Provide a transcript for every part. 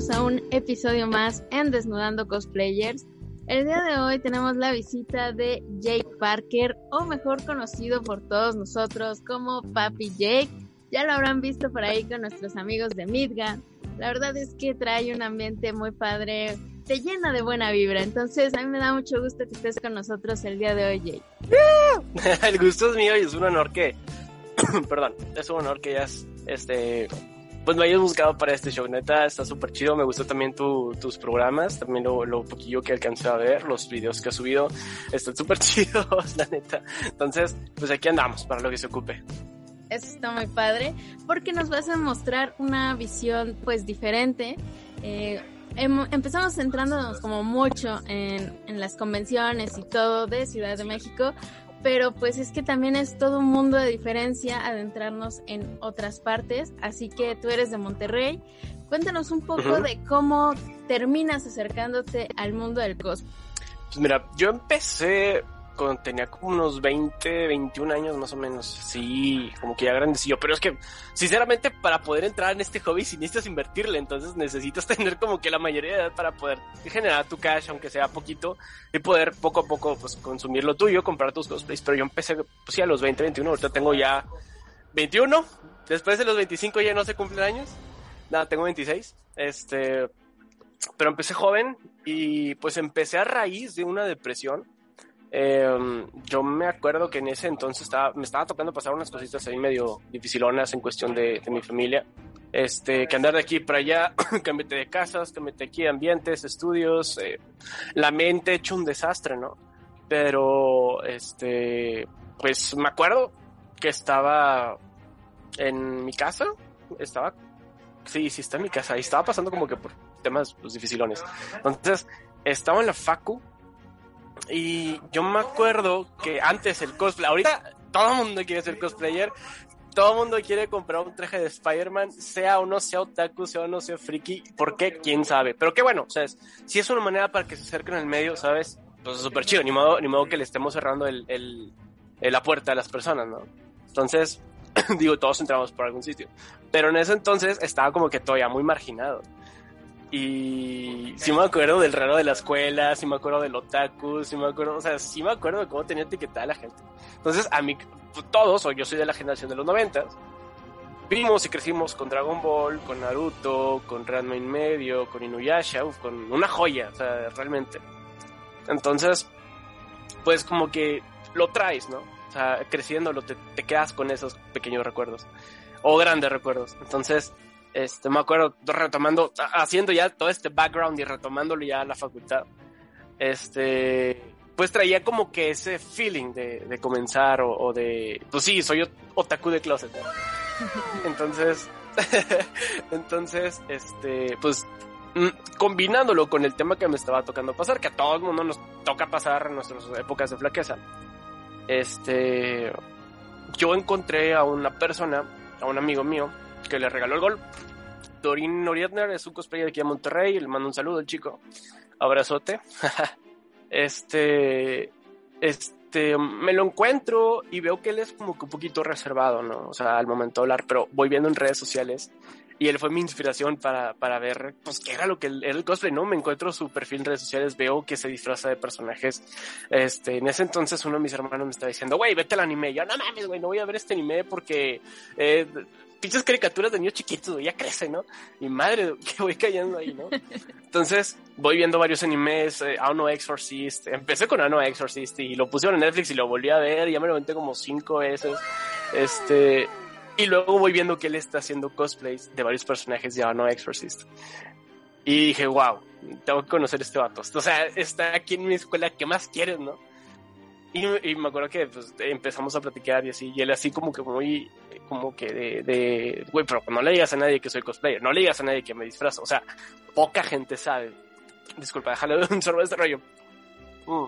bienvenidos a un episodio más en Desnudando Cosplayers. El día de hoy tenemos la visita de Jake Parker, o mejor conocido por todos nosotros como Papi Jake. Ya lo habrán visto por ahí con nuestros amigos de Midga. La verdad es que trae un ambiente muy padre, te llena de buena vibra. Entonces, a mí me da mucho gusto que estés con nosotros el día de hoy, Jake. el gusto es mío y es un honor que, perdón, es un honor que ya este, pues me hayas buscado para este show. Neta, está súper chido. Me gustó también tu, tus programas, también lo, lo, poquillo que alcancé a ver, los videos que has subido. Están súper chidos, la neta. Entonces, pues aquí andamos para lo que se ocupe. Eso está muy padre, porque nos vas a mostrar una visión pues diferente. Eh, empezamos centrándonos como mucho en, en las convenciones y todo de Ciudad de México, pero pues es que también es todo un mundo de diferencia adentrarnos en otras partes, así que tú eres de Monterrey. Cuéntanos un poco de cómo terminas acercándote al mundo del cosplay. Pues mira, yo empecé cuando tenía como unos 20, 21 años más o menos. Sí, como que ya grandecillo. Pero es que, sinceramente, para poder entrar en este hobby, si necesitas invertirle, entonces necesitas tener como que la mayoría de edad para poder generar tu cash, aunque sea poquito, y poder poco a poco, pues, consumir lo tuyo, comprar tus cosplays. Pero yo empecé, pues sí, a los 20, 21. Ahorita tengo ya 21. Después de los 25 ya no se cumplen años. Nada, tengo 26. Este, pero empecé joven y pues empecé a raíz de una depresión eh, yo me acuerdo que en ese entonces estaba, me estaba tocando pasar unas cositas ahí medio dificilonas en cuestión de, de mi familia. Este, que andar de aquí para allá, cambiate de casas, cambiate aquí ambientes, estudios, eh, la mente hecho un desastre, ¿no? Pero, este, pues me acuerdo que estaba en mi casa, estaba, sí, sí, está en mi casa, y estaba pasando como que por temas pues, dificilones. Entonces, estaba en la facu y yo me acuerdo que antes el cosplay, ahorita todo el mundo quiere ser cosplayer, todo el mundo quiere comprar un traje de Spider-Man, sea o no sea otaku, sea o no sea friki, ¿por qué? ¿Quién sabe? Pero qué bueno, sea, si es una manera para que se acerquen al medio, ¿sabes? Pues es súper chido, ni modo, ni modo que le estemos cerrando la puerta a las personas, ¿no? Entonces, digo, todos entramos por algún sitio. Pero en ese entonces estaba como que todavía muy marginado. Y sí me acuerdo del raro de la escuela, sí me acuerdo del otaku, sí me acuerdo, o sea, sí me acuerdo de cómo tenía etiquetada la gente. Entonces, a mí, todos, o yo soy de la generación de los noventas, vimos y crecimos con Dragon Ball, con Naruto, con Ranma en medio, con Inuyasha, con una joya, o sea, realmente. Entonces, pues como que lo traes, ¿no? O sea, creciéndolo te, te quedas con esos pequeños recuerdos, o grandes recuerdos. Entonces, este, me acuerdo retomando, haciendo ya todo este background y retomándolo ya a la facultad. Este, pues traía como que ese feeling de, de comenzar o, o, de, pues sí, soy otaku de closet. Entonces, entonces, este, pues mm, combinándolo con el tema que me estaba tocando pasar, que a todo el mundo nos toca pasar en nuestras épocas de flaqueza. Este, yo encontré a una persona, a un amigo mío, que le regaló el gol. Dorin Norietner es un cosplayer de aquí a Monterrey, le mando un saludo al chico. Abrazote. este, este, me lo encuentro y veo que él es como que un poquito reservado, ¿no? O sea, al momento de hablar, pero voy viendo en redes sociales y él fue mi inspiración para, para ver, pues, qué era lo que era el cosplay, ¿no? Me encuentro su perfil en redes sociales, veo que se disfraza de personajes. Este, en ese entonces uno de mis hermanos me estaba diciendo, güey, vete al anime. Yo, no mames, güey, no voy a ver este anime porque, eh, pinches caricaturas de niños chiquitos, ya crecen, ¿no? Y madre, que voy cayendo ahí, ¿no? Entonces, voy viendo varios animes, eh, Ano Exorcist, empecé con Ano Exorcist y lo pusieron en Netflix y lo volví a ver, y ya me lo aventé como cinco veces, este, y luego voy viendo que él está haciendo cosplays de varios personajes de Ano Exorcist. Y dije, wow, tengo que conocer este vato. O sea, está aquí en mi escuela, ¿qué más quieres, no? Y, me acuerdo que pues, empezamos a platicar y así, y él así como que muy, como que de, güey, pero no le digas a nadie que soy cosplayer, no le digas a nadie que me disfrazo, o sea, poca gente sabe. Disculpa, déjale un sorbo de este rollo. Mm.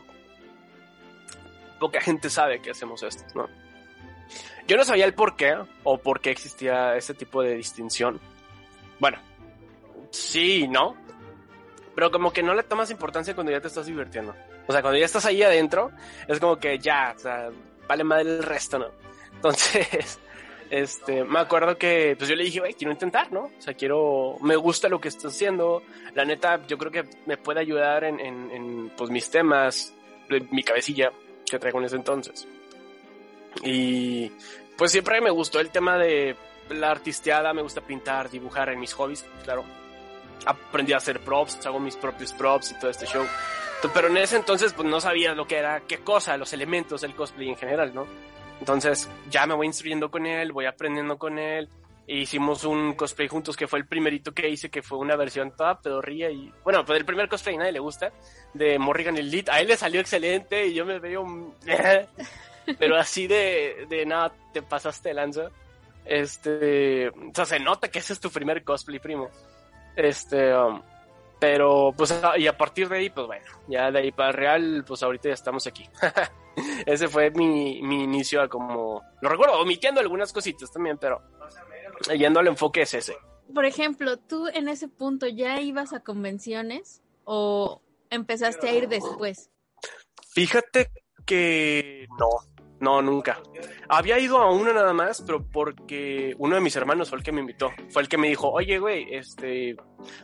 Poca gente sabe que hacemos esto, ¿no? Yo no sabía el por qué, o por qué existía ese tipo de distinción. Bueno, sí, ¿no? Pero como que no le tomas importancia cuando ya te estás divirtiendo. O sea, cuando ya estás ahí adentro, es como que ya, o sea, vale madre el resto, ¿no? Entonces, este, me acuerdo que, pues yo le dije, güey, quiero intentar, ¿no? O sea, quiero, me gusta lo que estás haciendo. La neta, yo creo que me puede ayudar en, en, pues, mis temas, mi cabecilla que traigo en ese entonces. Y, pues siempre me gustó el tema de la artisteada, me gusta pintar, dibujar en mis hobbies, claro. Aprendí a hacer props, hago mis propios props y todo este show. Pero en ese entonces pues no sabía lo que era, qué cosa, los elementos del cosplay en general, ¿no? Entonces ya me voy instruyendo con él, voy aprendiendo con él. E hicimos un cosplay juntos que fue el primerito que hice, que fue una versión toda pedorría y... Bueno, pues el primer cosplay nadie le gusta, de Morrigan el Lead. A él le salió excelente y yo me veo... Pero así de, de nada, te pasaste lanza. Este... O sea, se nota que ese es tu primer cosplay, primo. Este... Um, pero, pues, y a partir de ahí, pues bueno, ya de ahí para el real, pues ahorita ya estamos aquí. Ese fue mi, mi inicio a como, lo recuerdo, omitiendo algunas cositas también, pero yendo al enfoque es ese. Por ejemplo, ¿tú en ese punto ya ibas a convenciones o empezaste a ir después? Fíjate que no, no, nunca. Había ido a una nada más, pero porque uno de mis hermanos fue el que me invitó. Fue el que me dijo, oye, güey, este,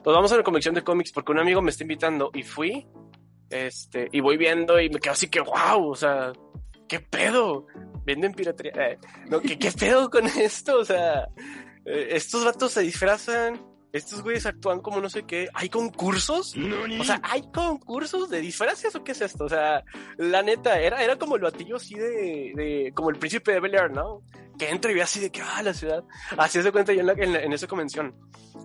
pues vamos a una convención de cómics porque un amigo me está invitando. Y fui, este, y voy viendo y me quedo así que, wow, o sea, ¿qué pedo? Venden piratería. Eh, no, ¿qué, ¿qué, pedo con esto? O sea, eh, estos vatos se disfrazan estos güeyes actúan como no sé qué. ¿Hay concursos? o sea, ¿hay concursos de disfraces o qué es esto? O sea, la neta, era, era como el batillo así de, de como el príncipe de Bel Air, ¿no? Que entra y ve así de que, ah, la ciudad. Así se cuenta yo en, en, esa convención.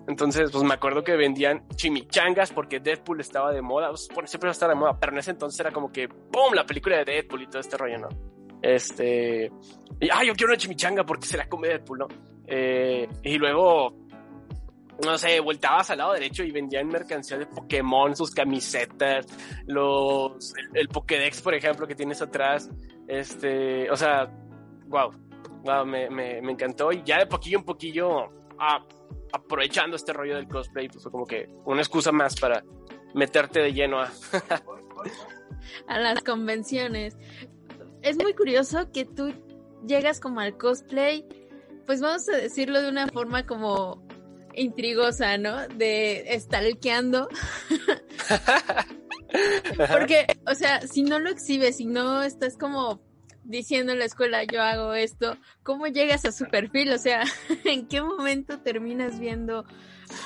Entonces, pues me acuerdo que vendían chimichangas porque Deadpool estaba de moda. Pues, bueno, siempre estaba de moda, pero en ese entonces era como que, ¡pum! La película de Deadpool y todo este rollo, ¿no? Este. Y, ah, yo quiero una chimichanga porque se la come Deadpool, ¿no? Eh, y luego no sé, volteabas al lado derecho y vendían mercancía de Pokémon, sus camisetas, los, el, Pokédex, por ejemplo, que tienes atrás. Este, o sea, wow, wow, me, me, me encantó. Y ya de poquillo en poquillo, aprovechando este rollo del cosplay, pues fue como que una excusa más para meterte de lleno a, a las convenciones. Es muy curioso que tú llegas como al cosplay, pues vamos a decirlo de una forma como intrigosa, ¿no? De stalkeando. Porque, o sea, si no lo exhibes, si no estás como diciendo en la escuela yo hago esto, ¿cómo llegas a su perfil? O sea, ¿en qué momento terminas viendo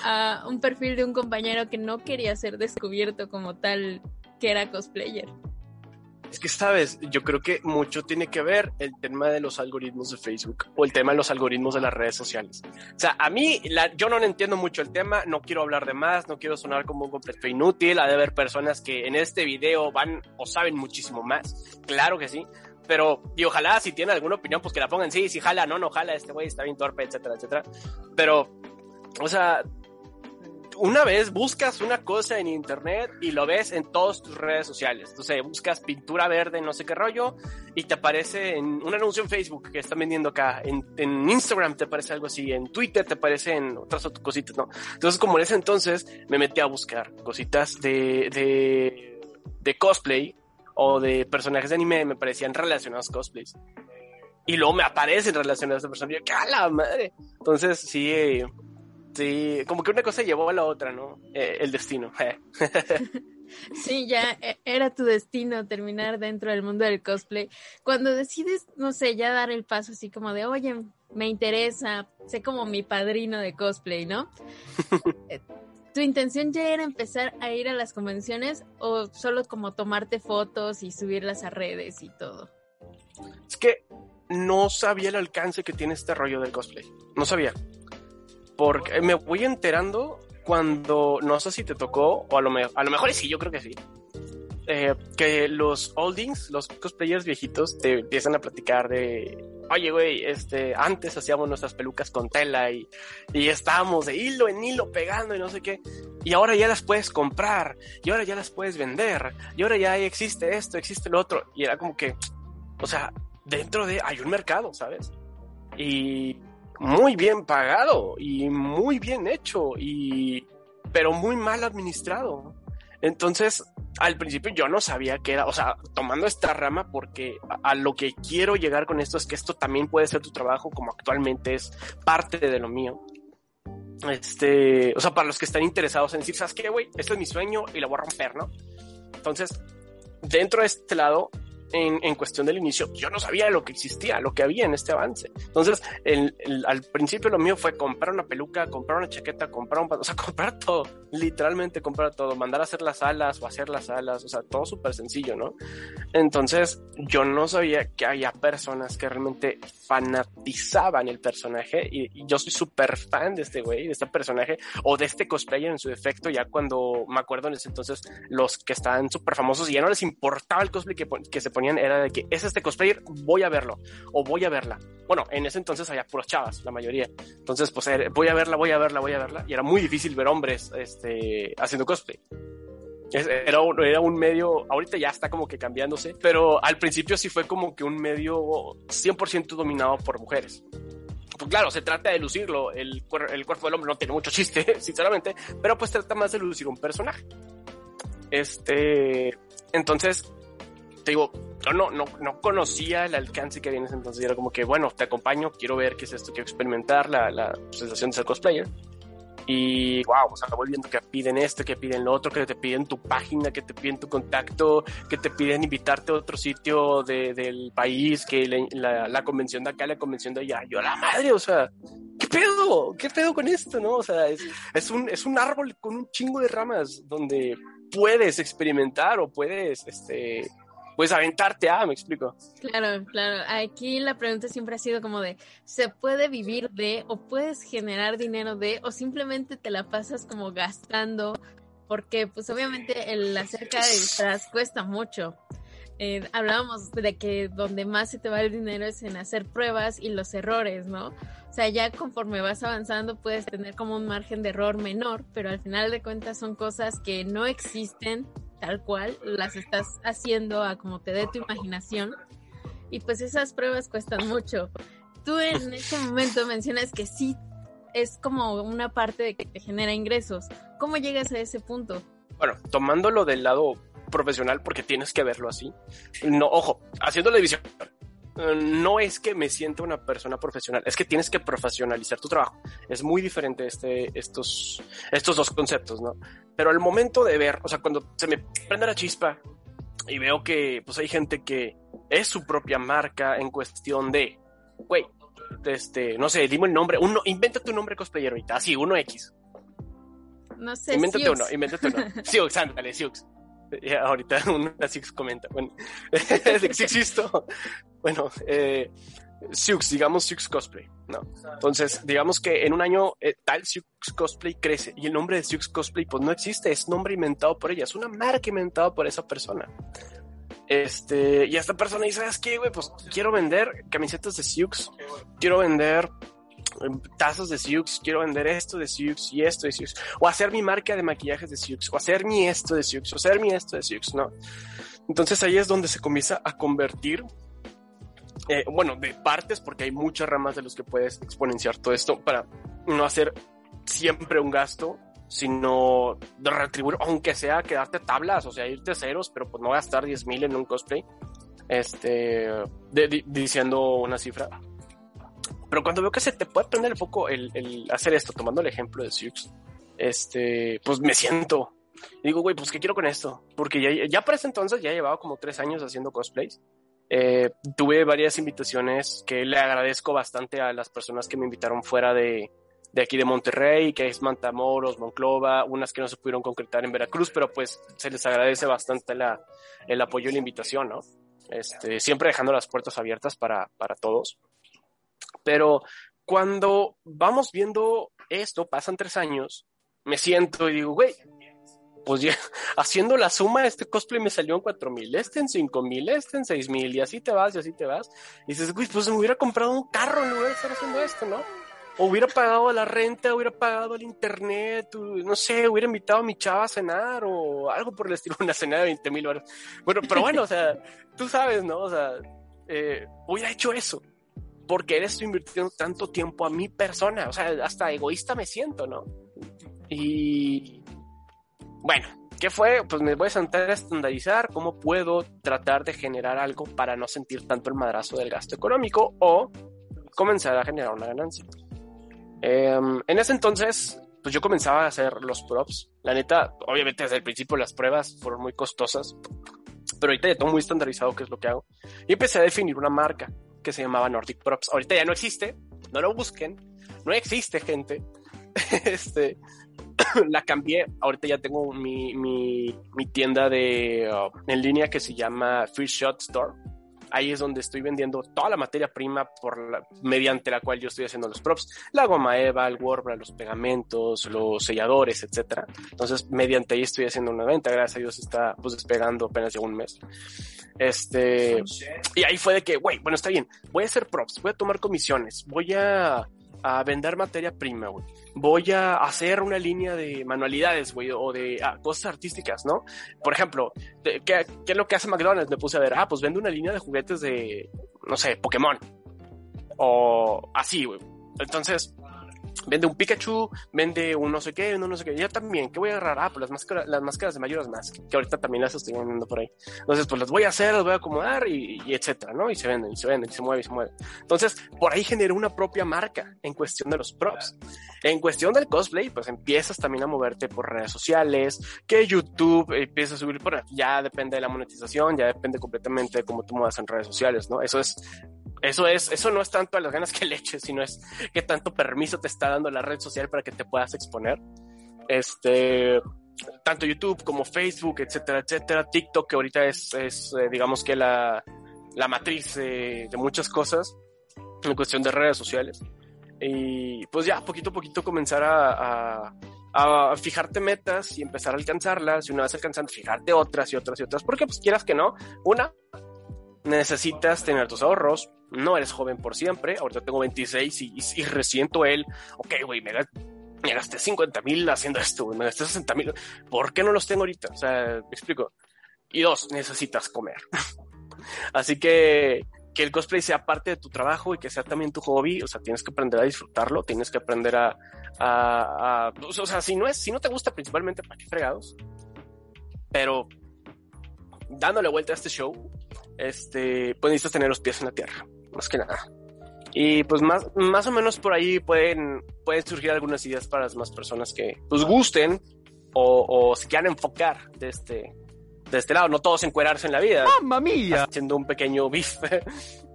a un perfil de un compañero que no quería ser descubierto como tal que era cosplayer? Es que, sabes, yo creo que mucho tiene que ver el tema de los algoritmos de Facebook o el tema de los algoritmos de las redes sociales. O sea, a mí, la, yo no entiendo mucho el tema, no quiero hablar de más, no quiero sonar como un completo inútil. Ha de haber personas que en este video van o saben muchísimo más. Claro que sí. Pero, y ojalá si tienen alguna opinión, pues que la pongan, sí, sí, jala, no, no jala, este güey está bien torpe, etcétera, etcétera. Pero, o sea, una vez buscas una cosa en internet y lo ves en todas tus redes sociales. Entonces buscas pintura verde, no sé qué rollo, y te aparece en un anuncio en Facebook que están vendiendo acá. En, Instagram te aparece algo así, en Twitter te aparecen otras cositas, ¿no? Entonces, como en ese entonces, me metí a buscar cositas de, de, de cosplay o de personajes de anime, me parecían relacionados a cosplays. Y luego me aparecen relacionados a personajes. ¡qué a la madre! Entonces, sí. Eh, Sí, como que una cosa llevó a la otra, ¿no? Eh, el destino. sí, ya e, era tu destino terminar dentro del mundo del cosplay. Cuando decides, no sé, ya dar el paso así como de, oye, me interesa, sé como mi padrino de cosplay, ¿no? Eh, ¿Tu intención ya era empezar a ir a las convenciones o solo como tomarte fotos y subirlas a redes y todo? Es que no sabía el alcance que tiene este rollo del cosplay. No sabía porque me voy enterando cuando, no sé si te tocó, o a lo, a lo mejor sí, yo creo que sí. eh, que los oldings, los cosplayers viejitos, te empiezan a platicar de, oye, güey, este, antes hacíamos nuestras pelucas con tela y, y estábamos de hilo en hilo pegando y no sé qué, y ahora ya las puedes comprar, y ahora ya las puedes vender, y ahora ya existe esto, existe lo otro, y era como que, o sea, dentro de, hay un mercado, ¿sabes? Y muy bien pagado, y muy bien hecho, y, pero muy mal administrado. Entonces, al principio yo no sabía que era, o sea, tomando esta rama porque a, lo que quiero llegar con esto es que esto también puede ser tu trabajo como actualmente es parte de lo mío. Este, o sea, para los que están interesados en decir, ¿sabes qué, güey? Esto es mi sueño y lo voy a romper, ¿no? Entonces, dentro de este lado, en, en, cuestión del inicio, yo no sabía lo que existía, lo que había en este avance. Entonces, el, al principio lo mío fue comprar una peluca, comprar una chaqueta, comprar un... O sea, comprar todo, literalmente comprar todo, mandar a hacer las alas o hacer las alas, o sea, todo súper sencillo, ¿no? Entonces, yo no sabía que había personas que realmente fanatizaban el personaje y, y yo soy súper fan de este güey, de este personaje o de este cosplayer en su defecto, ya cuando me acuerdo en ese entonces los que estaban súper famosos y ya no les importaba el cosplay que, que se era de que es este cosplayer, voy a verlo o voy a verla. Bueno, en ese entonces había puras chavas, la mayoría. Entonces, pues voy a verla, voy a verla, voy a verla. Y era muy difícil ver hombres este, haciendo cosplay. Era un, era un medio, ahorita ya está como que cambiándose, pero al principio sí fue como que un medio 100% dominado por mujeres. Pues claro, se trata de lucirlo, el, el cuerpo del hombre no tiene mucho chiste, sinceramente, pero pues trata más de lucir un personaje. Este, entonces, te digo, no, no, no conocía el alcance que había en ese entonces. Era como que, bueno, te acompaño, quiero ver qué es esto, quiero experimentar la, la sensación de ser cosplayer. Y wow, o sea, voy viendo que piden esto, que piden lo otro, que te piden tu página, que te piden tu contacto, que te piden invitarte a otro sitio de, del país, que la, la, convención de acá, la convención de allá. Yo, la madre, o sea, ¿qué pedo? ¿Qué pedo con esto, no? O sea, es, es, un, es un árbol con un chingo de ramas donde puedes experimentar o puedes, este, pues aventarte a, me explico. Claro, claro. Aquí la pregunta siempre ha sido como de, ¿se puede vivir de o puedes generar dinero de o simplemente te la pasas como gastando? Porque pues obviamente el acerca de disfraz cuesta mucho. Eh, hablábamos de que donde más se te va el dinero es en hacer pruebas y los errores, ¿no? O sea, ya conforme vas avanzando puedes tener como un margen de error menor, pero al final de cuentas son cosas que no existen tal cual, las estás haciendo a como te dé tu imaginación. Y pues esas pruebas cuestan mucho. Tú en este momento mencionas que sí es como una parte de que te genera ingresos. ¿Cómo llegas a ese punto? Bueno, tomándolo del lado profesional, porque tienes que verlo así. No, ojo, haciendo la división no es que me sienta una persona profesional, es que tienes que profesionalizar tu trabajo. Es muy diferente este, estos, estos dos conceptos, ¿no? Pero al momento de ver, o sea, cuando se me prende la chispa y veo que pues hay gente que es su propia marca en cuestión de, güey, este, no sé, dime el nombre, uno, invéntate un nombre cosplayer ahorita, así, uno X. No sé. Invéntate uno, invéntate uno. Siux, ándale, Siux. Ahorita una Six comenta, bueno, existo, bueno, eh, Siux, digamos Siux Cosplay, ¿no? Entonces, digamos que en un año eh, tal Siux Cosplay crece y el nombre de Siux Cosplay pues no existe, es nombre inventado por ella, es una marca inventada por esa persona. Este, y esta persona dice, ¿sabes qué, güey? Pues quiero vender camisetas de Siux, quiero vender tazas de Siux, quiero vender esto de Siux y esto de Siux, o hacer mi marca de maquillajes de Siux, o hacer mi esto de Siux, o hacer mi esto de Siux, ¿no? Entonces ahí es donde se comienza a convertir, eh, bueno, de partes, porque hay muchas ramas de los que puedes exponenciar todo esto para no hacer siempre un gasto, sino de retribuir, aunque sea quedarte tablas, o sea, irte ceros, pero pues no gastar 10 mil en un cosplay, este, diciendo una cifra pero cuando veo que se te puede prender el foco el, el hacer esto, tomando el ejemplo de Siux, este, pues me siento. digo, güey, pues ¿qué quiero con esto? Porque ya, ya para ese entonces ya llevaba como tres años haciendo cosplays. Eh, tuve varias invitaciones que le agradezco bastante a las personas que me invitaron fuera de, de aquí de Monterrey, que es Mantamoros, Monclova, unas que no se pudieron concretar en Veracruz, pero pues se les agradece bastante la, el apoyo y la invitación, ¿no? Este, siempre dejando las puertas abiertas para, para todos. Pero cuando vamos viendo esto, pasan tres años, me siento y digo, güey, pues ya, haciendo la suma, este cosplay me salió en cuatro mil, este en cinco mil, este en seis mil, y así te vas, y así te vas. Y dices, güey, pues me hubiera comprado un carro en lugar de estar haciendo esto, ¿no? O hubiera pagado la renta, hubiera pagado el internet, no sé, hubiera invitado a mi chava a cenar o algo por el estilo, una cena de 20 mil horas. Bueno, pero bueno, o sea, tú sabes, ¿no? O sea, eh, hubiera hecho eso. Porque eres invirtiendo tanto tiempo a mi persona. O sea, hasta egoísta me siento, ¿no? Y bueno, ¿qué fue? Pues me voy a sentar a estandarizar cómo puedo tratar de generar algo para no sentir tanto el madrazo del gasto económico o comenzar a generar una ganancia. Em, en ese entonces, pues yo comenzaba a hacer los props. La neta, obviamente desde el principio las pruebas fueron muy costosas, pero ahorita ya tengo muy estandarizado qué es lo que hago. Y empecé a definir una marca que se llamaba Nordic Props. Ahorita ya no existe, no lo busquen, no existe gente. este, la cambié, ahorita ya tengo mi, mi, tienda de, uh, en línea que se llama Free Shot Store Ahí es donde estoy vendiendo toda la materia prima por la, mediante la cual yo estoy haciendo los props, la goma eva, el warbler, los pegamentos, los selladores, etcétera. Entonces, mediante ahí estoy haciendo una venta, gracias a Dios está pues despegando apenas de un mes. Este, y ahí fue de que, güey, bueno, está bien, voy a hacer props, voy a tomar comisiones, voy a a vender materia prima, güey. Voy a hacer una línea de manualidades, güey, o de ah, cosas artísticas, ¿no? Por ejemplo, ¿qué, ¿qué, es lo que hace McDonald's? Me puse a ver, ah, pues vende una línea de juguetes de, no sé, Pokémon. O así, güey. Entonces, vende un Pikachu, vende un no sé qué, un no sé qué. Yo también, ¿qué voy a agarrar? Ah, pues las máscaras, las máscaras de Majora's Mask, que ahorita también las estoy vendiendo por ahí. Entonces, pues las voy a hacer, las voy a acomodar y, etcétera, ¿no? Y se venden, y se venden, y se mueve, y se mueve. Entonces, por ahí generé una propia marca en cuestión de los props. En cuestión del cosplay, pues empiezas también a moverte por redes sociales, que YouTube empieza a subir por ya depende de la monetización, ya depende completamente de cómo tú muevas en redes sociales, ¿no? Eso es eso es, eso no es tanto a las ganas que le eches, sino es que tanto permiso te está dando la red social para que te puedas exponer. Este, tanto YouTube como Facebook, etcétera, etcétera. TikTok, que ahorita es, es eh, digamos que la, la matriz de muchas cosas en cuestión de redes sociales. Y pues ya, poquito a poquito comenzar a, a, a, fijarte metas y empezar a alcanzarlas. Y una vez alcanzando, fijarte otras y otras y otras. Porque pues quieras que no, una, necesitas tener tus ahorros, no eres joven por siempre, ahorita tengo 26 y, y, resiento él, ok, güey, me, gasté 50 mil haciendo esto, me gasté 60 mil, ¿por qué no los tengo ahorita? O sea, me explico. Y dos, necesitas comer. Así que que el cosplay sea parte de tu trabajo y que sea también tu hobby, o sea, tienes que aprender a disfrutarlo, tienes que aprender a, a, a o sea, si no es, si no te gusta principalmente, ¿para qué fregados? Pero dándole vuelta a este show, este, pues necesitas tener los pies en la tierra, más que nada. Y pues más, más o menos por ahí pueden, pueden surgir algunas ideas para las más personas que pues gusten o, o se quieran enfocar de este, de este lado, no todos encuerarse en la vida. ¡Mamma mía! Haciendo un pequeño beef.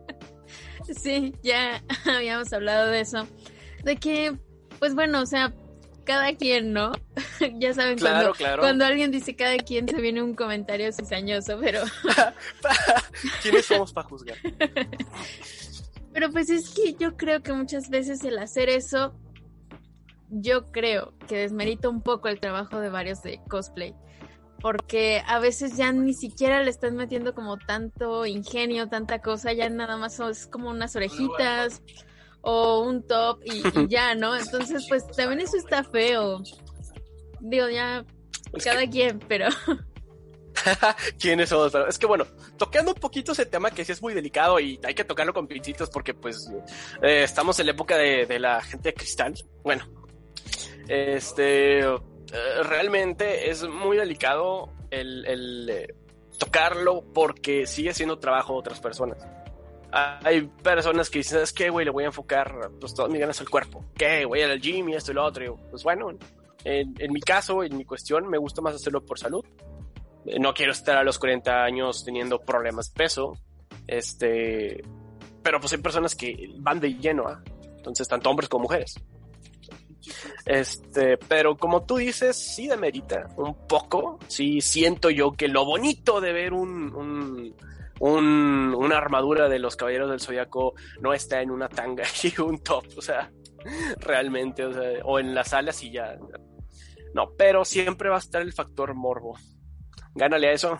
sí, ya habíamos hablado de eso. De que, pues bueno, o sea, cada quien, ¿no? ya saben, cuando, cuando alguien dice cada quien se viene un comentario cizañoso, pero... ¿Quiénes somos para juzgar? pero pues es que yo creo que muchas veces el hacer eso, yo creo que desmerita un poco el trabajo de varios de cosplay. Porque a veces ya ni siquiera le estás metiendo como tanto ingenio, tanta cosa, ya nada más es como unas orejitas o un top y, ya, ¿no? Entonces, pues también eso está feo. Digo, ya cada quien, pero... ¿Quiénes somos? Es que bueno, tocando un poquito ese tema que sí es muy delicado y hay que tocarlo con pincitos porque pues eh, estamos en la época de, la gente de cristal. Bueno, este eh, realmente es muy delicado el, el eh, tocarlo porque sigue siendo trabajo de otras personas hay personas que dicen, es que, güey, le voy a enfocar pues, todas mis ganas al cuerpo. ¿Qué? Voy al gym y esto y lo otro. pues bueno, en, mi caso, en mi cuestión, me gusta más hacerlo por salud. Eh, no quiero estar a los 40 años teniendo problemas de peso. Este, pero pues hay personas que van de lleno, ¿ah? Entonces, tanto hombres como mujeres. Este, pero como tú dices, sí demerita un poco. Sí siento yo que lo bonito de ver un un, una armadura de los caballeros del zodiaco no está en una tanga y un top, o sea, realmente, o, sea, o en las alas y ya. No, pero siempre va a estar el factor morbo. Gánale a eso.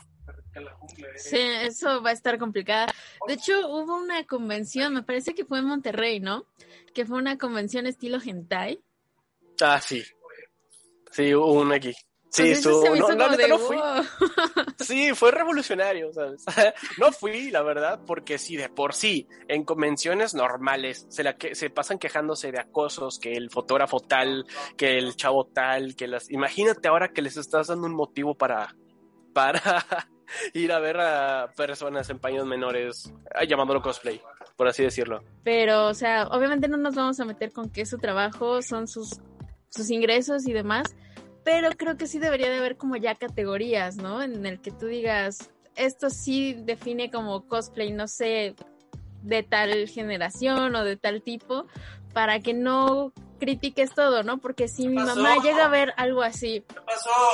Sí, eso va a estar complicada. De hecho, hubo una convención, me parece que fue en Monterrey, ¿no? Que fue una convención estilo hentai. Ah, sí. Sí, hubo una aquí. Sí, estuvo. No, no, no fui. Sí, fue revolucionario, ¿sabes? no fui, la verdad, porque sí, de por sí, en convenciones normales se, la que, se pasan quejándose de acosos, que el fotógrafo tal, que el chavo tal, que las. Imagínate ahora que les estás dando un motivo para. para ir a ver a personas en paños menores, llamándolo cosplay, por así decirlo. Pero, o sea, obviamente no nos vamos a meter con que su trabajo son sus, sus ingresos y demás pero creo que sí debería de haber como ya categorías, ¿no? En el que tú digas, esto sí define como cosplay, no sé, de tal generación o de tal tipo, para que no critiques todo, ¿no? Porque si mi mamá llega a ver algo así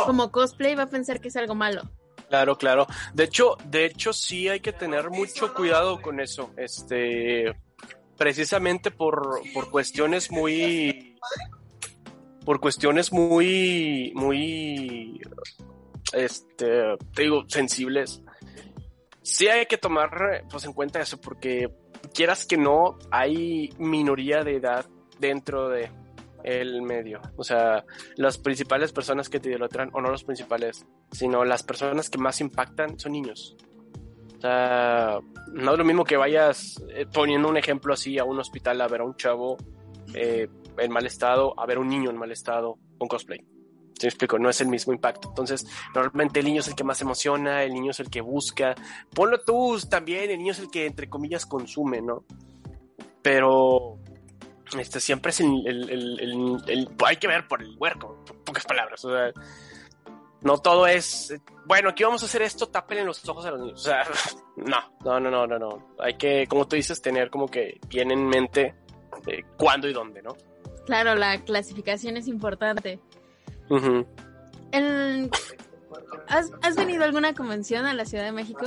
como cosplay, va a pensar que es algo malo. Claro, claro. De hecho, de hecho sí hay que tener mucho cuidado con eso. Este, precisamente por, por cuestiones muy por cuestiones muy, muy, este, te digo, sensibles, sí hay que tomar pues en cuenta eso porque quieras que no, hay minoría de edad dentro de el medio. O sea, las principales personas que te idolatran, o no los principales, sino las personas que más impactan son niños. O sea, no es lo mismo que vayas eh, poniendo un ejemplo así a un hospital a ver a un chavo eh, en mal estado a ver un niño en mal estado con cosplay. ¿Sí explico? No es el mismo impacto. Entonces, normalmente el niño es el que más emociona, el niño es el que busca. Ponlo tú también, el niño es el que, entre comillas, consume, ¿no? Pero este siempre es el, hay que ver por el huerco, pocas palabras. O sea, no todo es, bueno, aquí vamos a hacer esto, tápenle los ojos a los niños. O sea, no, no, no, no, no, no. Hay que, como tú dices, tener como que bien en mente eh, cuándo y dónde, ¿no? Claro, la clasificación es importante. ¿Has, venido a alguna convención a la Ciudad de México?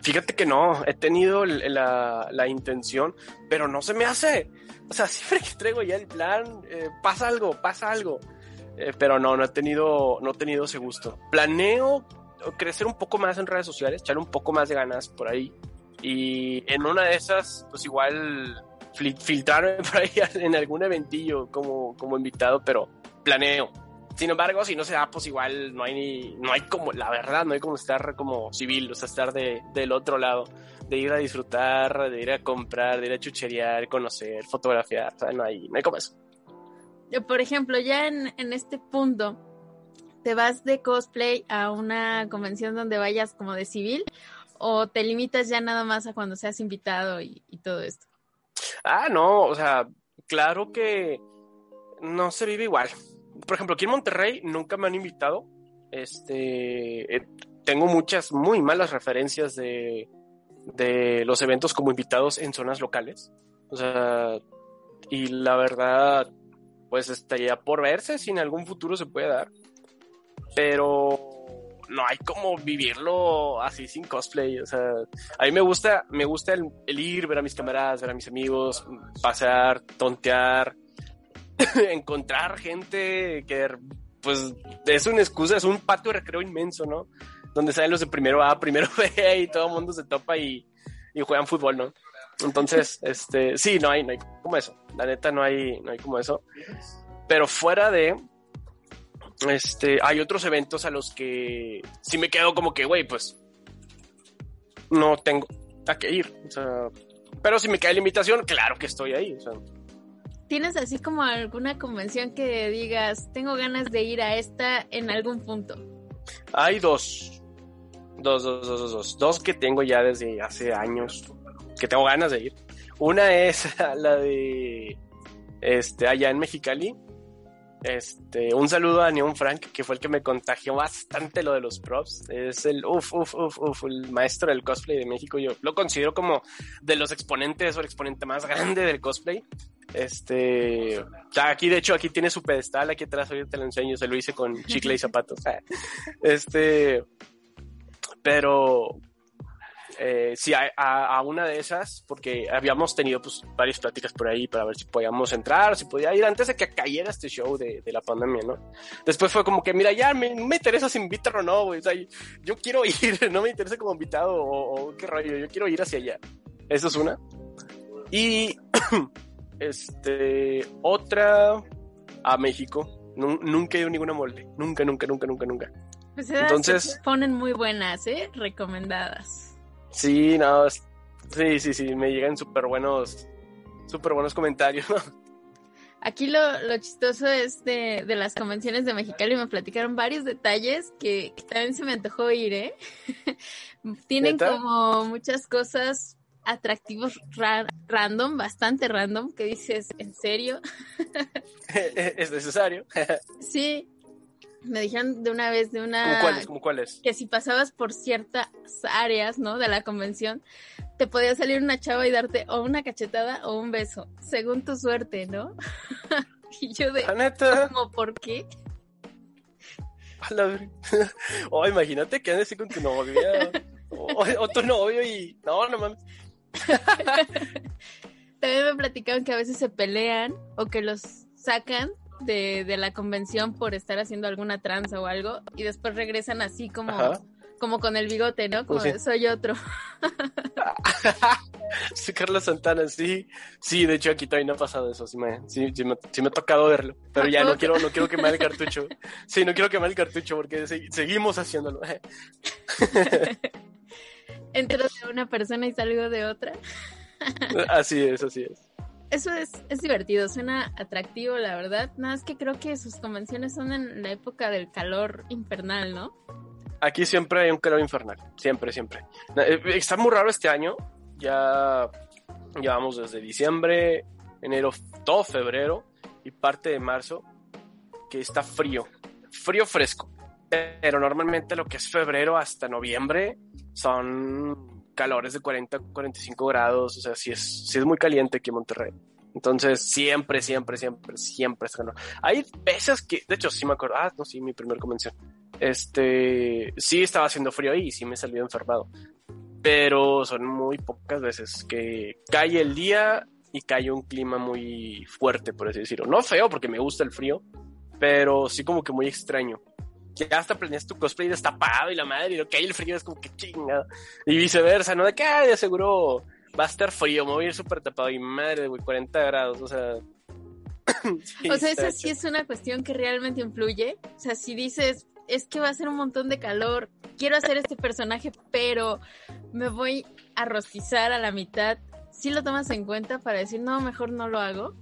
Fíjate que no, he tenido la, intención, pero no se me hace. O sea, siempre que traigo ya el plan, eh, pasa algo, pasa algo. Eh, pero no, no he tenido, no he tenido ese gusto. Planeo crecer un poco más en redes sociales, echarle un poco más de ganas por ahí. Y en una de esas, pues igual filtrarme por ahí en algún eventillo como, como invitado, pero planeo. Sin embargo, si no se da, pues igual no hay ni, no hay como, la verdad, no hay como estar como civil, o sea, estar de, del otro lado, de ir a disfrutar, de ir a comprar, de ir a chucherear, conocer, fotografiar, o sea, no hay, no hay como eso. Por ejemplo, ya en, en este punto, ¿te vas de cosplay a una convención donde vayas como de civil o te limitas ya nada más a cuando seas invitado y todo esto? Ah, no, o sea, claro que no se vive igual. Por ejemplo, aquí en Monterrey nunca me han invitado. Este, eh, tengo muchas muy malas referencias de, de los eventos como invitados en zonas locales. O sea, y la verdad, pues estaría por verse si en algún futuro se puede dar. Pero no hay como vivirlo así sin cosplay. O sea, a mí me gusta, me gusta el, ir, ver a mis camaradas, ver a mis amigos, pasear, tontear, encontrar gente que, pues, es una excusa, es un patio de recreo inmenso, ¿no? Donde salen los de primero A, primero B y todo el mundo se topa y, y juegan fútbol, ¿no? Entonces, este, sí, no hay, no hay como eso. La neta, no hay, no hay como eso. Pero fuera de, este, hay otros eventos a los que sí me quedo como que, güey, pues no tengo a qué ir. O sea, pero si me cae la invitación, claro que estoy ahí. ¿Tienes así como alguna convención que digas, tengo ganas de ir a esta en algún punto? Hay dos. Dos, dos, dos, dos, dos. Dos que tengo ya desde hace años que tengo ganas de ir. Una es la de este allá en Mexicali, este, un saludo a Neon Frank, que fue el que me contagió bastante lo de los props. Es el, uf, uf, uf, uf, el maestro del cosplay de México. Yo lo considero como de los exponentes o el exponente más grande del cosplay. Este, aquí de hecho, aquí tiene su pedestal, aquí atrás ahorita te lo enseño, se lo hice con chicle y zapatos. Este, pero eh, sí, a, a, una de esas, porque habíamos tenido pues varias pláticas por ahí para ver si podíamos entrar, si podía ir antes de que cayera este show de, de la pandemia, ¿no? Después fue como que, mira, ya me, me interesa si invitar o no, güey. O sea, yo quiero ir, no me interesa como invitado o, o qué rollo, yo quiero ir hacia allá. Eso es una. Y este, otra a México. nunca he ido a ninguna molde. Nunca, nunca, nunca, nunca, nunca. Pues Entonces. ponen muy buenas, ¿eh? Recomendadas. Sí, no. Sí, sí, sí. Me llegan súper buenos, súper buenos comentarios. Aquí lo, lo chistoso es de, de, las convenciones de Mexicali. Me platicaron varios detalles que, también se me antojó ir, ¿eh? Tienen como muchas cosas atractivos random, bastante random, que dices, ¿en serio? ¿Es necesario? sí, me dijeron de una vez de una... ¿Cómo cuáles? ¿Cómo cuáles? Que si pasabas por ciertas áreas, ¿no? De la convención, te podía salir una chava y darte o una cachetada o un beso, según tu suerte, ¿no? y yo de... neta? ¿Cómo por qué? oh, imagínate que andes con tu novia o, o, tu novio y... No, no mames. También me platicaron que a veces se pelean o que los sacan de, la convención por estar haciendo alguna tranza o algo y después regresan así como, como con el bigote, ¿no? Como soy otro. sí, Carlos Santana, sí. Sí, de hecho aquí todavía no ha pasado eso, sí me, sí, me, ha tocado verlo. Pero ya no quiero, no quiero quemar el cartucho. Sí, no quiero quemar el cartucho porque seguimos haciéndolo. entro de una persona y salgo de otra. así es, así es. Eso es, es divertido, suena atractivo, la verdad. Nada más que creo que sus convenciones son en la época del calor infernal, ¿no? Aquí siempre hay un calor infernal, siempre, siempre. Eh, está muy raro este año, ya llevamos desde diciembre, enero, todo febrero y parte de marzo, que está frío, frío fresco. Pero normalmente lo que es febrero hasta noviembre son calores de 40, 45 grados, o sea, sí es, sí es muy caliente aquí en Monterrey. Entonces, siempre, siempre, siempre, siempre está calor. Hay veces que, de hecho, sí me acuerdo, ah, no, sí, mi primer convención. Este, sí estaba haciendo frío ahí y sí me salió enfermado. Pero son muy pocas veces que cae el día y cae un clima muy fuerte, por así decirlo. No feo, porque me gusta el frío, pero sí como que muy extraño ya hasta planeas tu cosplay destapado y la madre, y lo que hay el frío es como que chinga. Y viceversa, ¿no? De que, de seguro va a estar frío, me voy a ir súper tapado y madre, güey, 40 grados, o sea. o sea, esa sí es una cuestión que realmente influye. O sea, si dices, es que va a ser un montón de calor, quiero hacer este personaje, pero me voy a rostizar a la mitad, ¿sí lo tomas en cuenta para decir, no, mejor no lo hago?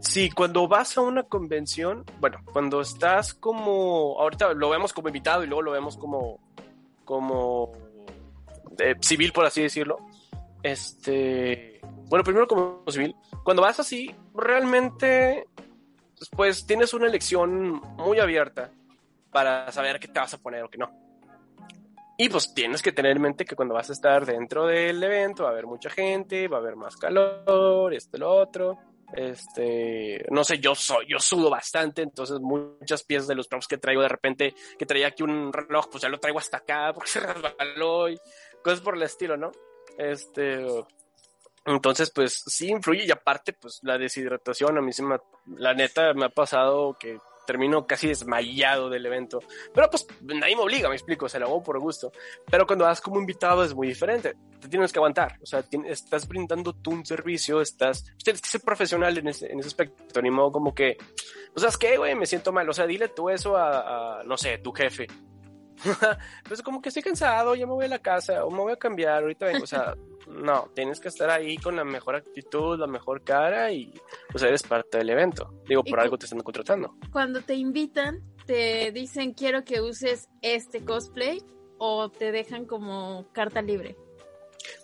Sí, cuando vas a una convención, bueno, cuando estás como, ahorita lo vemos como invitado y luego lo vemos como, como eh, civil, por así decirlo. Este, bueno, primero como civil. Cuando vas así, realmente, pues tienes una elección muy abierta para saber qué te vas a poner o qué no. Y pues tienes que tener en mente que cuando vas a estar dentro del evento va a haber mucha gente, va a haber más calor, esto, lo otro. Este, no sé, yo soy, yo sudo bastante, entonces muchas piezas de los props que traigo de repente, que traía aquí un reloj, pues ya lo traigo hasta acá porque se resbaló y cosas por el estilo, ¿no? Este, entonces, pues sí influye y aparte, pues la deshidratación a mí se me, la neta me ha pasado que termino casi desmayado del evento. Pero pues nadie me obliga, me explico, se lo hago por gusto. Pero cuando vas como invitado es muy diferente. Te tienes que aguantar. O sea, estás brindando tú un servicio, estás. Tienes que ser profesional en ese, en ese aspecto. Ni modo como que. O sea, es que, güey, me siento mal. O sea, dile tú eso a, a no sé, tu jefe. pues como que estoy cansado, ya me voy a la casa, o me voy a cambiar, ahorita vengo, o sea, no, tienes que estar ahí con la mejor actitud, la mejor cara y pues eres parte del evento. Digo, por algo te están contratando. Cuando te invitan, te dicen quiero que uses este cosplay o te dejan como carta libre.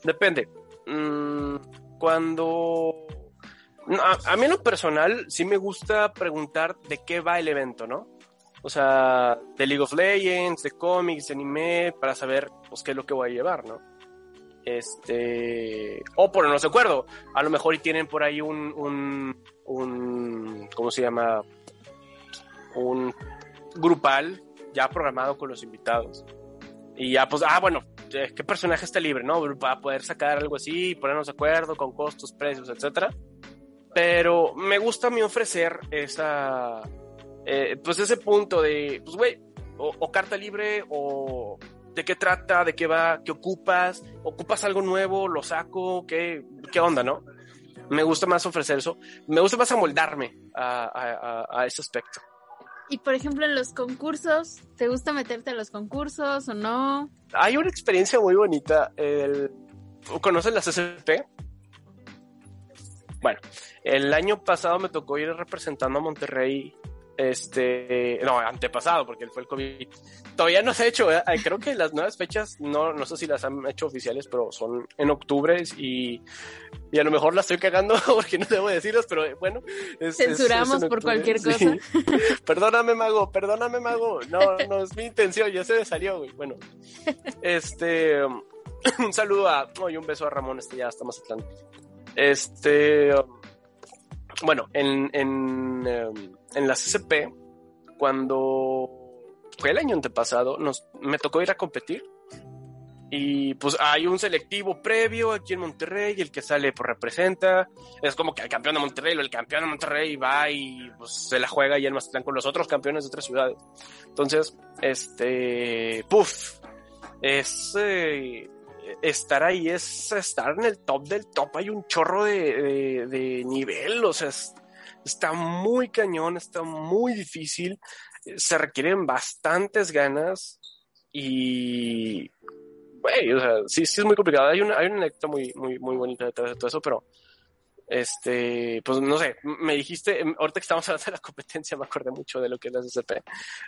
Depende. Mm, cuando... a mí en lo personal sí me gusta preguntar de qué va el evento, ¿no? O sea, de League of Legends, de cómics, de anime, para saber pues qué es lo que voy a llevar, ¿no? Este, o por no se acuerdo, a lo mejor tienen por ahí un, un, un, ¿cómo se llama? Un grupal ya programado con los invitados. Y ya, pues, ah, bueno, eh, qué personaje está libre, ¿no? Para poder sacar algo así, ponernos de acuerdo con costos, precios, etcétera. Pero me gusta a mí ofrecer esa, eh, pues ese punto de, pues güey, o, carta libre o de qué trata, de qué va, qué ocupas, ocupas algo nuevo, lo saco, qué, qué onda, ¿no? Me gusta más ofrecer eso, me gusta más amoldarme a, a, a ese aspecto. Y por ejemplo, en los concursos, ¿te gusta meterte a los concursos o no? Hay una experiencia muy bonita. El... ¿Conoces las SCP? Bueno, el año pasado me tocó ir representando a Monterrey este, no, antepasado, porque él fue el COVID. Todavía no se ha hecho, ¿eh? creo que las nuevas fechas, no, no sé si las han hecho oficiales, pero son en octubre y, y a lo mejor las estoy cagando porque no debo decirlas, pero eh, bueno. Censuramos por cualquier cosa. perdóname, mago, perdóname, mago. No, no es mi intención, ya se me salió, güey. Bueno, este, un saludo a, y un beso a Ramón, este ya más atlántico. Este, bueno, en, en, em, en la CCP, cuando fue el año antepasado, nos, me tocó ir a competir. Y pues hay un selectivo previo aquí en Monterrey, el que sale pues representa. Es como que el campeón de Monterrey el campeón de Monterrey va y pues se la juega y el Mazatlán con los otros campeones de otras ciudades. Entonces, este, puff, es estar ahí, es estar en el top del top. Hay un chorro de, de nivel, o sea, es, está muy cañón, está muy difícil, se requieren bastantes ganas y, o sea, sí, sí es muy complicado. Hay una, hay una anécdota muy, muy, muy bonita detrás de todo eso, pero, este, pues no sé, me dijiste, ahorita que estamos hablando de la competencia, me acordé mucho de lo que es la SCP.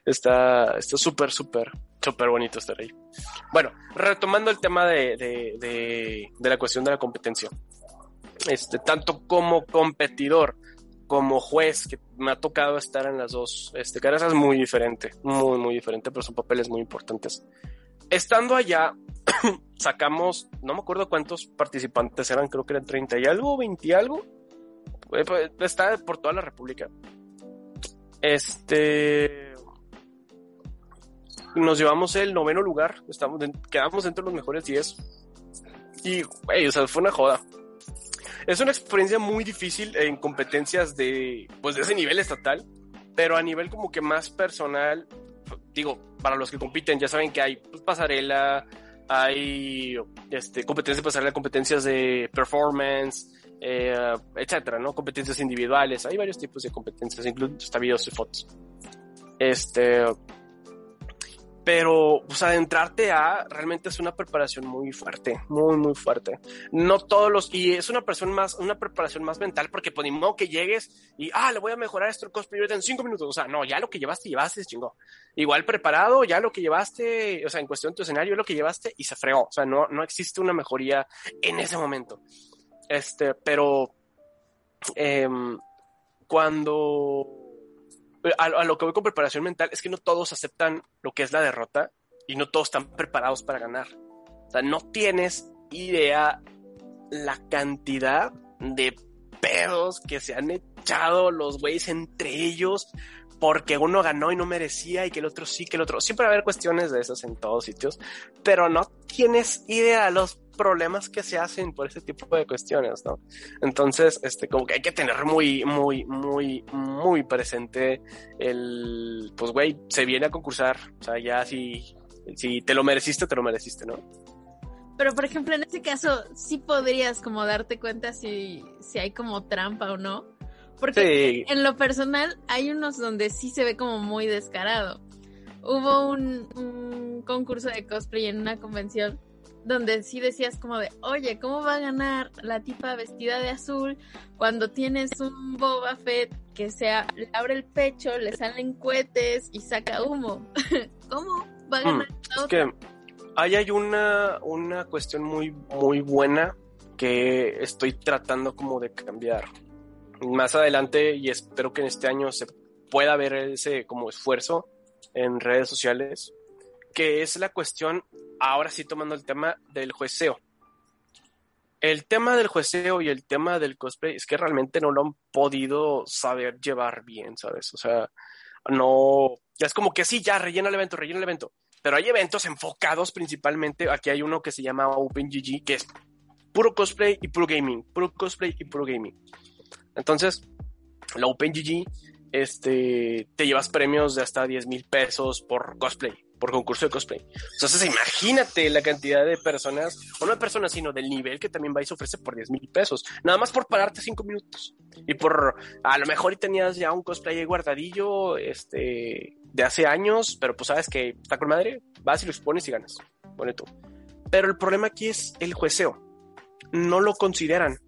Está, está súper, súper, súper bonito este rey. Bueno, retomando el tema de, de, de, de la cuestión de la competencia. Este, tanto como competidor, como juez, que me ha tocado estar en las dos este, caras, es muy diferente, muy, muy diferente, pero son papeles muy importantes. Estando allá, sacamos, no me acuerdo cuántos participantes eran, creo que eran 30 y algo, 20 y algo. Eh, pues, está por toda la República. Este. Nos llevamos el noveno lugar, estamos, quedamos dentro de los mejores 10. Y, güey, o sea, fue una joda es una experiencia muy difícil en competencias de, pues de ese nivel estatal, pero a nivel como que más personal, digo, para los que compiten ya saben que hay pues, pasarela, hay este, competencias de pasarela, competencias de performance, eh, etcétera, ¿no? Competencias individuales, hay varios tipos de competencias, incluso hasta videos y fotos. Este, pero pues adentrarte a realmente es una preparación muy fuerte, muy muy fuerte. No todos los y es una persona más una preparación más mental porque pues ni modo que llegues y ah, le voy a mejorar esto el cosplay en cinco minutos, o sea, no, ya lo que llevaste llevaste chingo. Igual preparado, ya lo que llevaste, o sea, en cuestión de tu escenario lo que llevaste y se fregó, o sea, no no existe una mejoría en ese momento. Este, pero eh, cuando a, lo que voy con preparación mental es que no todos aceptan lo que es la derrota y no todos están preparados para ganar. O sea, no tienes idea la cantidad de pedos que se han echado los güeyes entre ellos porque uno ganó y no merecía y que el otro sí, que el otro. Siempre va a haber cuestiones de esas en todos sitios, pero no tienes idea los problemas que se hacen por ese tipo de cuestiones, ¿no? Entonces, este, como que hay que tener muy, muy, muy, muy presente el, pues, güey, se viene a concursar, o sea, ya si, si te lo mereciste, te lo mereciste, ¿no? Pero, por ejemplo, en ese caso, sí podrías como darte cuenta si, si hay como trampa o no. Porque en lo personal hay unos donde sí se ve como muy descarado. Hubo un, un concurso de cosplay en una convención donde sí decías como de, oye, ¿cómo va a ganar la tipa vestida de azul cuando tienes un Boba Fett que se le abre el pecho, le salen cohetes y saca humo? ¿Cómo va a hmm, ganar Es que ahí hay una, una cuestión muy, muy buena que estoy tratando como de cambiar. Más adelante, y espero que en este año se pueda ver ese como esfuerzo en redes sociales, que es la cuestión ahora sí tomando el tema del jueceo. El tema del jueceo y el tema del cosplay es que realmente no lo han podido saber llevar bien, ¿sabes? O sea, no, es como que sí, ya rellena el evento, rellena el evento. pero hay eventos enfocados principalmente, aquí hay uno que se llama OpenGG, que es puro cosplay y puro gaming, puro cosplay y puro gaming. Entonces, la OpenGG, este, te llevas premios de hasta 10 mil pesos por cosplay, por concurso de cosplay. Entonces, imagínate la cantidad de personas, o no de personas, sino del nivel que también vais a ofrecer por 10 mil pesos, nada más por pararte 5 minutos. Y por, a lo mejor y tenías ya un cosplay guardadillo, este, de hace años, pero pues sabes que está con madre, vas y lo expones y ganas. Pone tú. Pero el problema aquí es el jueceo. No lo consideran,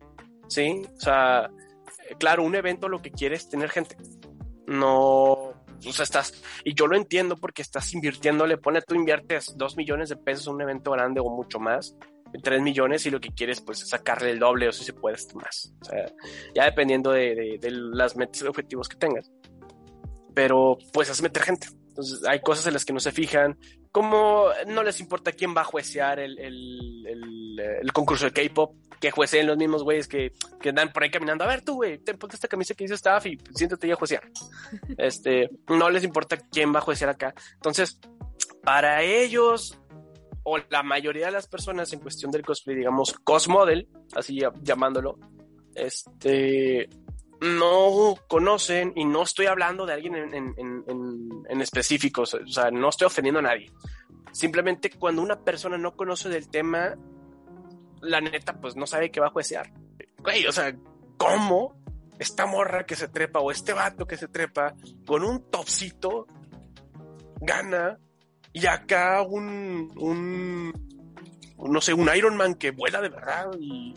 ¿sí? O sea, claro, un evento lo que quiere es tener gente. No, o sea, estás, y yo lo entiendo porque estás invirtiéndole, pone tú inviertes dos millones de pesos en un evento grande o mucho más, tres millones y lo que quieres pues es sacarle el doble o si se puede más. O sea, ya dependiendo de, de, de las metas y objetivos que tengas. Pero pues es meter gente. Entonces hay cosas en las que no se fijan, como no les importa quién va a juecear el, el, el, el concurso de K-pop, que jueceen los mismos güeyes que, que andan por ahí caminando. A ver, tú, güey, te ponte esta camisa que dice staff y siéntate ya a juecear. Este, no les importa quién va a juecear acá. Entonces, para ellos, o la mayoría de las personas en cuestión del cosplay, digamos, cosmodel, así llamándolo, este, no conocen, y no estoy hablando de alguien en, en, en, en, específico, o sea, no estoy ofendiendo a nadie. Simplemente cuando una persona no conoce del tema, la neta, pues no sabe qué va a juecear. Güey, o sea, ¿cómo esta morra que se trepa o este vato que se trepa con un topcito gana y acá un, un, no sé, un Iron Man que vuela de verdad y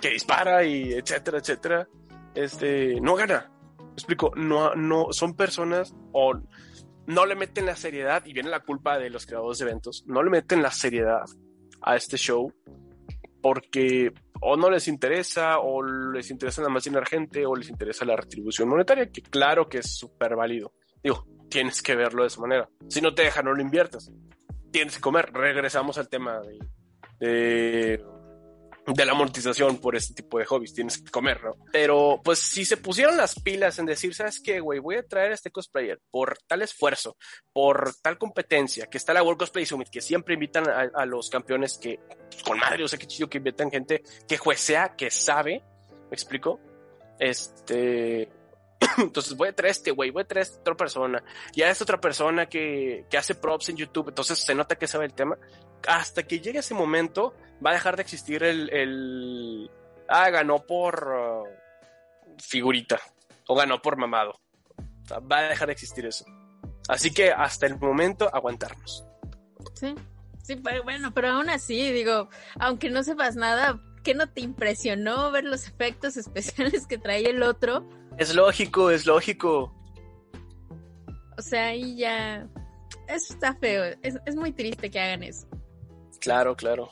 que dispara y etcétera, etcétera? Este, no gana. Explico, no, no, son personas o no le meten la seriedad, y viene la culpa de los creadores de eventos, no le meten la seriedad a este show porque o no les interesa, o les interesa nada más llenar gente, o les interesa la retribución monetaria, que claro que es súper válido. Digo, tienes que verlo de esa manera. Si no te dejan, no lo inviertas. Tienes que comer. Regresamos al tema de de la amortización por este tipo de hobbies, tienes que comer, ¿no? Pero pues si se pusieron las pilas en decir, ¿sabes qué, güey? Voy a traer a este cosplayer por tal esfuerzo, por tal competencia, que está la World Cosplay Summit, que siempre invitan a, a los campeones que, con madre, o sea, que chido que invitan gente que juecea, que sabe, ¿me explico? Este, entonces voy a traer este güey, voy a traer a esta otra persona, y a esta otra persona que, que hace props en YouTube, entonces se nota que sabe el tema. Hasta que llegue ese momento, va a dejar de existir el, el ah, ganó por uh, figurita, o ganó por mamado. O sea, va a dejar de existir eso. Así que hasta el momento, aguantarnos. Sí, sí, pero bueno, pero aún así, digo, aunque no sepas nada, ¿qué no te impresionó ver los efectos especiales que trae el otro? Es lógico, es lógico. O sea, ahí ya. Eso está feo. Es, es muy triste que hagan eso. Claro, claro.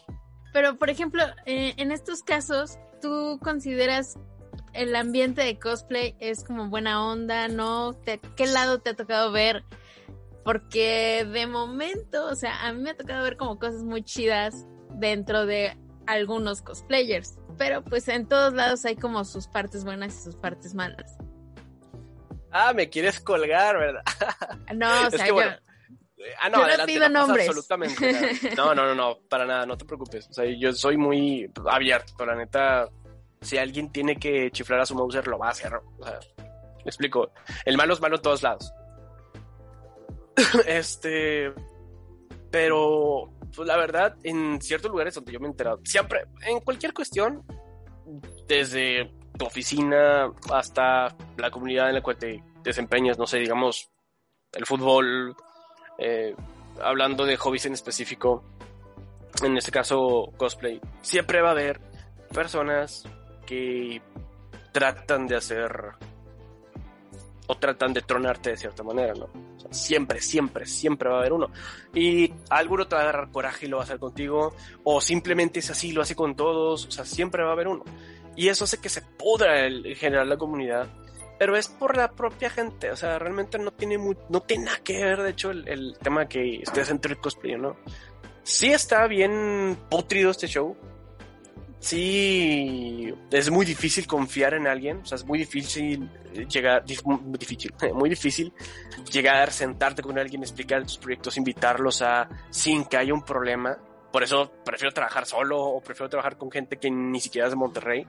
Pero, por ejemplo, eh, en estos casos, ¿tú consideras el ambiente de cosplay es como buena onda? ¿No? ¿Te, ¿Qué lado te ha tocado ver? Porque de momento, o sea, a mí me ha tocado ver como cosas muy chidas dentro de algunos cosplayers. Pero pues en todos lados hay como sus partes buenas y sus partes malas. Ah, me quieres colgar, ¿verdad? No, o sea, que, yo, bueno, Ah, no, Yo no adelante, pido no nombres. absolutamente nada. No, no, no, no, para nada, no te preocupes. O sea, yo soy muy abierto, la neta. Si alguien tiene que chiflar a su Mauser, lo va a hacer. O sea, me explico. El malo es malo en todos lados. este. Pero, pues la verdad, en ciertos lugares donde yo me he enterado, siempre, en cualquier cuestión, desde tu oficina hasta la comunidad en la cual te desempeñas, no sé, digamos, el fútbol, eh, hablando de hobbies en específico, en este caso cosplay, siempre va a haber personas que tratan de hacer o tratan de tronarte de cierta manera, ¿no? O sea, siempre, siempre, siempre va a haber uno. Y alguno te va a agarrar coraje y lo va a hacer contigo, o simplemente es así, lo hace con todos, o sea, siempre va a haber uno. Y eso hace que se pudra el, en general la comunidad, pero es por la propia gente, o sea, realmente no tiene, mu no tiene nada que ver, de hecho, el, el tema que estés entre el cosplay, ¿no? Sí está bien putrido este show, sí es muy difícil confiar en alguien, o sea, es muy difícil llegar, muy difícil, muy difícil llegar, sentarte con alguien, explicar tus proyectos, invitarlos a sin que haya un problema. Por eso prefiero trabajar solo o prefiero trabajar con gente que ni siquiera es de Monterrey.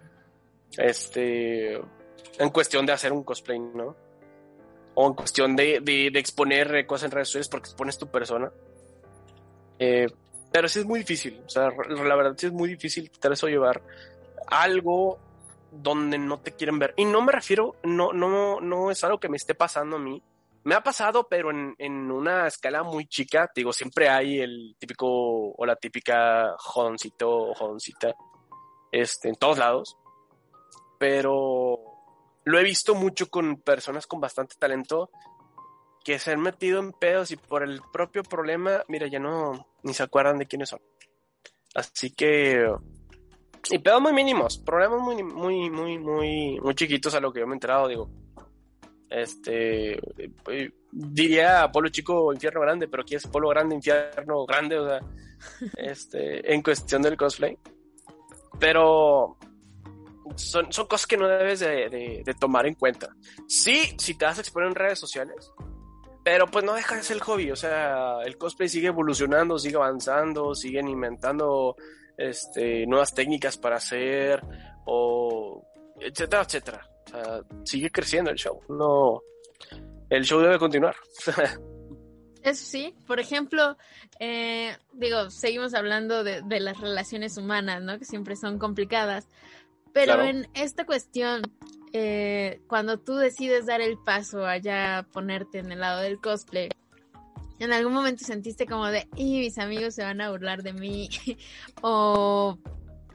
Este, en cuestión de hacer un cosplay, ¿no? O en cuestión de, de, exponer cosas en redes sociales porque expones tu persona. Eh, pero sí es muy difícil, o sea, la verdad sí es muy difícil quitar eso llevar algo donde no te quieren ver. Y no me refiero, no, no, no es algo que me esté pasando a mí. Me ha pasado, pero en, en una escala muy chica. digo, siempre hay el típico o la típica jodoncito o jodoncita este, en todos lados. Pero lo he visto mucho con personas con bastante talento que se han metido en pedos y por el propio problema, mira, ya no, ni se acuerdan de quiénes son. Así que, y pedos muy mínimos, problemas muy, muy, muy, muy, muy chiquitos a lo que yo me he enterado, digo. Este, diría Polo Chico, Infierno Grande, pero aquí es Polo Grande, Infierno Grande, o sea, este, en cuestión del cosplay. Pero son, son cosas que no debes de, de tomar en cuenta. Sí, si te vas a exponer en redes sociales, pero pues no deja de ser el hobby, o sea, el cosplay sigue evolucionando, sigue avanzando, siguen inventando este, nuevas técnicas para hacer, o etcétera, etcétera. O sea, sigue creciendo el show. No, el show debe continuar. Eso sí, por ejemplo, eh, digo, seguimos hablando de, de, las relaciones humanas, ¿no? Que siempre son complicadas. Pero en esta cuestión, eh, cuando tú decides dar el paso allá, ponerte en el lado del cosplay, en algún momento sentiste como de, y mis amigos se van a burlar de mí, o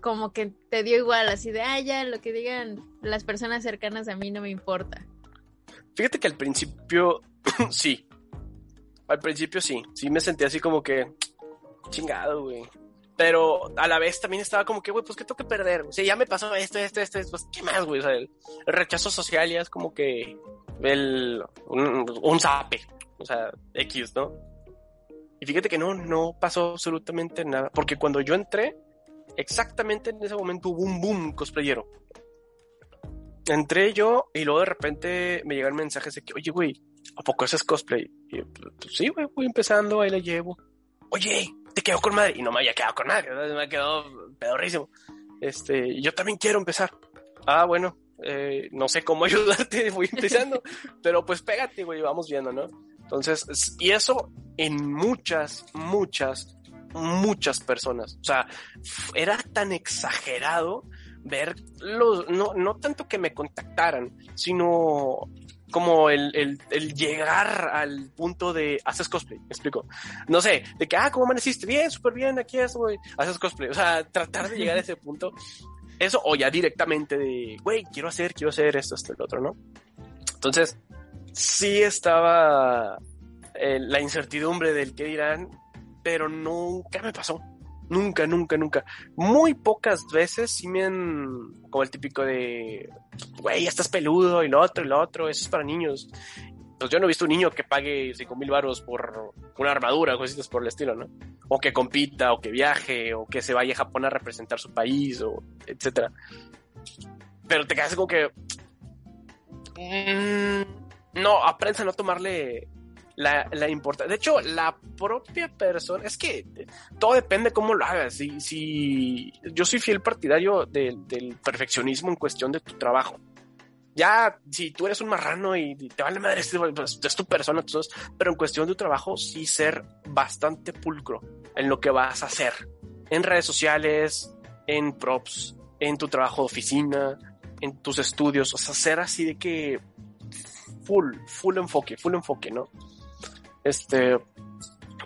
como que te dio igual, así de, ah, ya, lo que digan las personas cercanas a mí no me importa. Fíjate que al principio, sí. Al principio sí. Sí me sentí así como que, chingado, güey pero a la vez también estaba como que, güey, pues qué tengo que perder. O sea, ya me pasó esto, esto, esto, pues qué más, güey. O sea, el, rechazo social ya es como que el, un, un zape, o sea, X, ¿no? Y fíjate que no, no pasó absolutamente nada, porque cuando yo entré, exactamente en ese momento hubo un boom cosplayero. Entré yo y luego de repente me llegan mensajes de que, oye, güey, ¿a poco haces cosplay? Y pues, sí, güey, voy empezando, ahí le llevo. Oye, te quedó con madre. Y no me había quedado con madre, me ha quedado pedorrísimo. Este, yo también quiero empezar. Ah, bueno, eh, no sé cómo ayudarte, voy empezando, pero pues pégate, güey, vamos viendo, ¿no? Entonces, y eso en muchas, muchas, muchas personas. O sea, era tan exagerado ver los, no, no tanto que me contactaran, sino como el, el, llegar al punto de haces cosplay, me explico. No sé, de que, ah, ¿cómo amaneciste? Bien, súper bien, aquí es, güey, haces cosplay. O sea, tratar de llegar a ese punto. Eso, o ya directamente de, güey, quiero hacer, quiero hacer esto, esto, el otro, ¿no? Entonces, sí estaba eh, la incertidumbre del qué dirán, pero nunca me pasó. Nunca, nunca, nunca. Muy pocas veces sí me como el típico de, güey, estás peludo y lo otro y lo otro, eso es para niños. Pues yo no he visto un niño que pague cinco mil baros por una armadura o cositas por el estilo, ¿no? O que compita, o que viaje, o que se vaya a Japón a representar su país, o etcétera. Pero te quedas como que... Mm, no, aprendes a no tomarle la, la importancia. De hecho, la propia persona, es que todo depende cómo lo hagas. Si, si yo soy fiel partidario del perfeccionismo en cuestión de tu trabajo. Ya, si tú eres un marrano y te vale madre, pues, es tu persona, pero en cuestión de tu trabajo, sí ser bastante pulcro en lo que vas a hacer. En redes sociales, en props, en tu trabajo de oficina, en tus estudios, o sea, ser así de que full, full enfoque, full enfoque, ¿no? Este,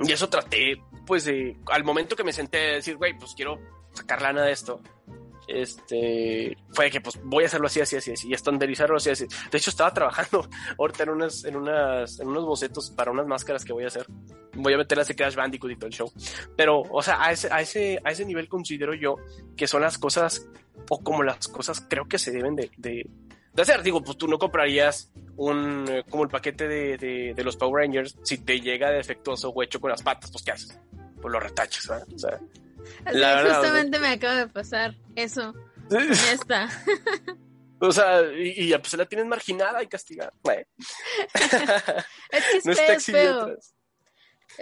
y eso traté, pues, de, al momento que me senté a decir, güey, pues quiero sacar lana de esto, este, fue que, pues, voy a hacerlo así, así, así, así, y estandarizarlo así, así. De hecho, estaba trabajando ahorita en unas, en unas, en unos bocetos para unas máscaras que voy a hacer. Voy a meterlas de Crash Bandicoot y todo el show. Pero, o sea, a ese, a ese, a ese nivel considero yo que son las cosas, o como las cosas creo que se deben de, de, de hacer. Digo, pues tú no comprarías un, eh, como el paquete de, de, los Power Rangers, si te llega defectuoso o hecho con las patas, pues ¿qué haces? Pues lo retachas, ¿verdad? O sea, Así justamente me acaba de pasar eso. Esta. O sea, y, ya pues la tienes marginada y castigada. es que es, no feo,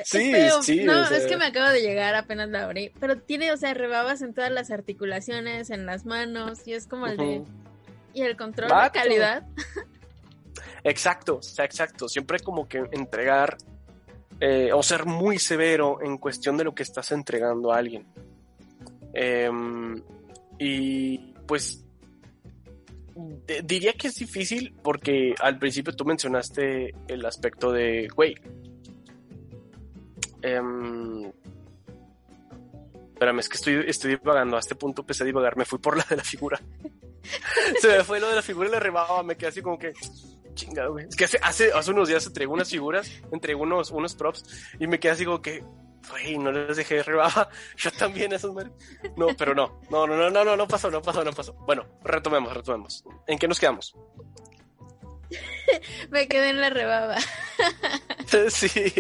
Sí, sí. No, es que me acabo de llegar, apenas la abrí. Pero tiene, o sea, rebabas en todas las articulaciones, en las manos, y es como el de. Y el control de calidad. Exacto, exacto. Siempre como que entregar eh, o ser muy severo en cuestión de lo que estás entregando a alguien. Em, y pues diría que es difícil porque al principio tú mencionaste el aspecto de, güey, eh, espérame, es que estoy, estoy divagando, a este punto empecé a divagar, me fui por la de la figura. Se me fue lo de la figura y le rebaba, me quedé así como que, chingado, güey. Es que hace, hace, hace unos días entregó unas figuras, entregó unos, unos props y me quedé así como que, güey, no les dejé de rebaba. Yo también, esos madres. No, pero no, no, no, no, no, no, no pasó, no pasó, no pasó. Bueno, retomemos, retomemos. ¿En qué nos quedamos? me quedé en la rebaba. sí.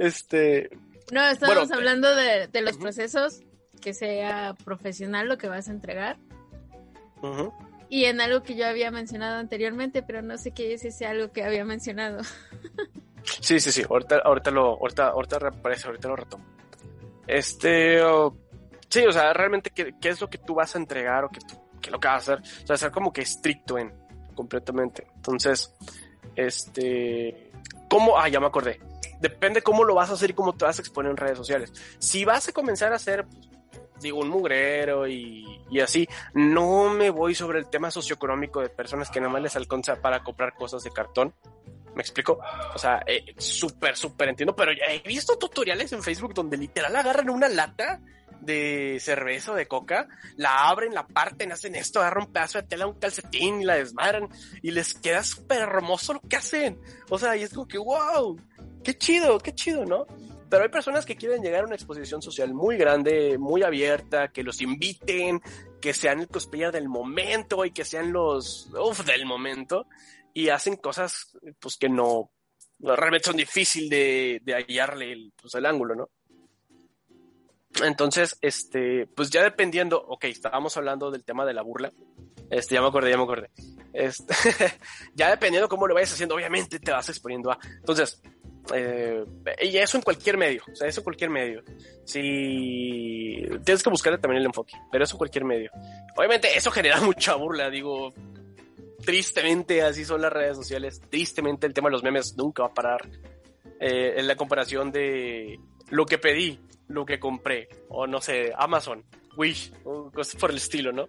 Este. No, estábamos hablando de, los procesos, que sea profesional lo que vas a entregar. Y en algo que yo había mencionado anteriormente, pero no sé qué es ese algo que había mencionado. sí, sí, sí. Ahorita, ahorita lo, ahorita, ahorita reaparece, ahorita lo retomo. Este, sí, o sea, realmente ¿qué, qué, es lo que tú vas a entregar o qué, qué es lo que vas a hacer. O sea, ser como que estricto en completamente. Entonces, este, ¿cómo? Ah, ya me acordé depende cómo lo vas a hacer y cómo te vas a exponer en redes sociales. Si vas a comenzar a hacer, digo, un mugrero y, así, no me voy sobre el tema socioeconómico de personas que nada más les alcanza para comprar cosas de cartón. ¿Me explico? O sea, eh, súper, súper entiendo, pero ya he visto tutoriales en Facebook donde literal agarran una lata de cerveza o de coca, la abren, la parten, hacen esto, agarran un pedazo de tela, un calcetín y la desmadran y les queda súper hermoso lo que hacen. O sea, y es como que, wow, qué chido, qué chido, ¿no? Pero hay personas que quieren llegar a una exposición social muy grande, muy abierta, que los inviten, que sean el cosplayer del momento y que sean los uff del momento y hacen cosas pues que no realmente son difíciles de, de hallarle el, pues, el ángulo, ¿no? Entonces, este, pues ya dependiendo, ok, estábamos hablando del tema de la burla. Este, ya me acordé, ya me acordé. Este, ya dependiendo cómo lo vayas haciendo, obviamente te vas exponiendo a. Entonces, eh, y eso en cualquier medio, o sea, eso en cualquier medio. Si tienes que buscarle también el enfoque, pero eso en cualquier medio. Obviamente eso genera mucha burla, digo, tristemente así son las redes sociales, tristemente el tema de los memes nunca va a parar. Eh, en la comparación de lo que pedí, lo que compré, o no sé, Amazon, Wish, cosas por el estilo, ¿no?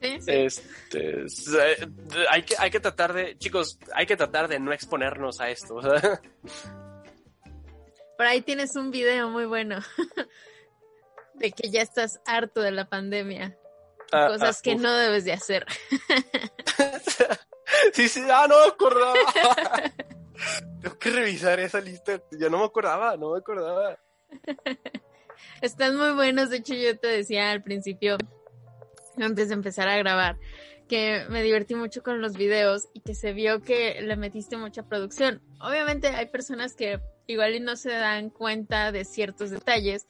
Este, hay, que, hay que tratar de, chicos, hay que tratar de no exponernos a esto. Por ahí tienes un video muy bueno de que ya estás harto de la pandemia. Ah, cosas ah, que no debes de hacer. sí, sí, ah, no me acordaba. Tengo que revisar esa lista. Ya no me acordaba, no me acordaba. Están muy buenos. De hecho, yo te decía al principio antes de empezar a grabar, que me divertí mucho con los videos y que se vio que le metiste mucha producción. Obviamente hay personas que igual y no se dan cuenta de ciertos detalles,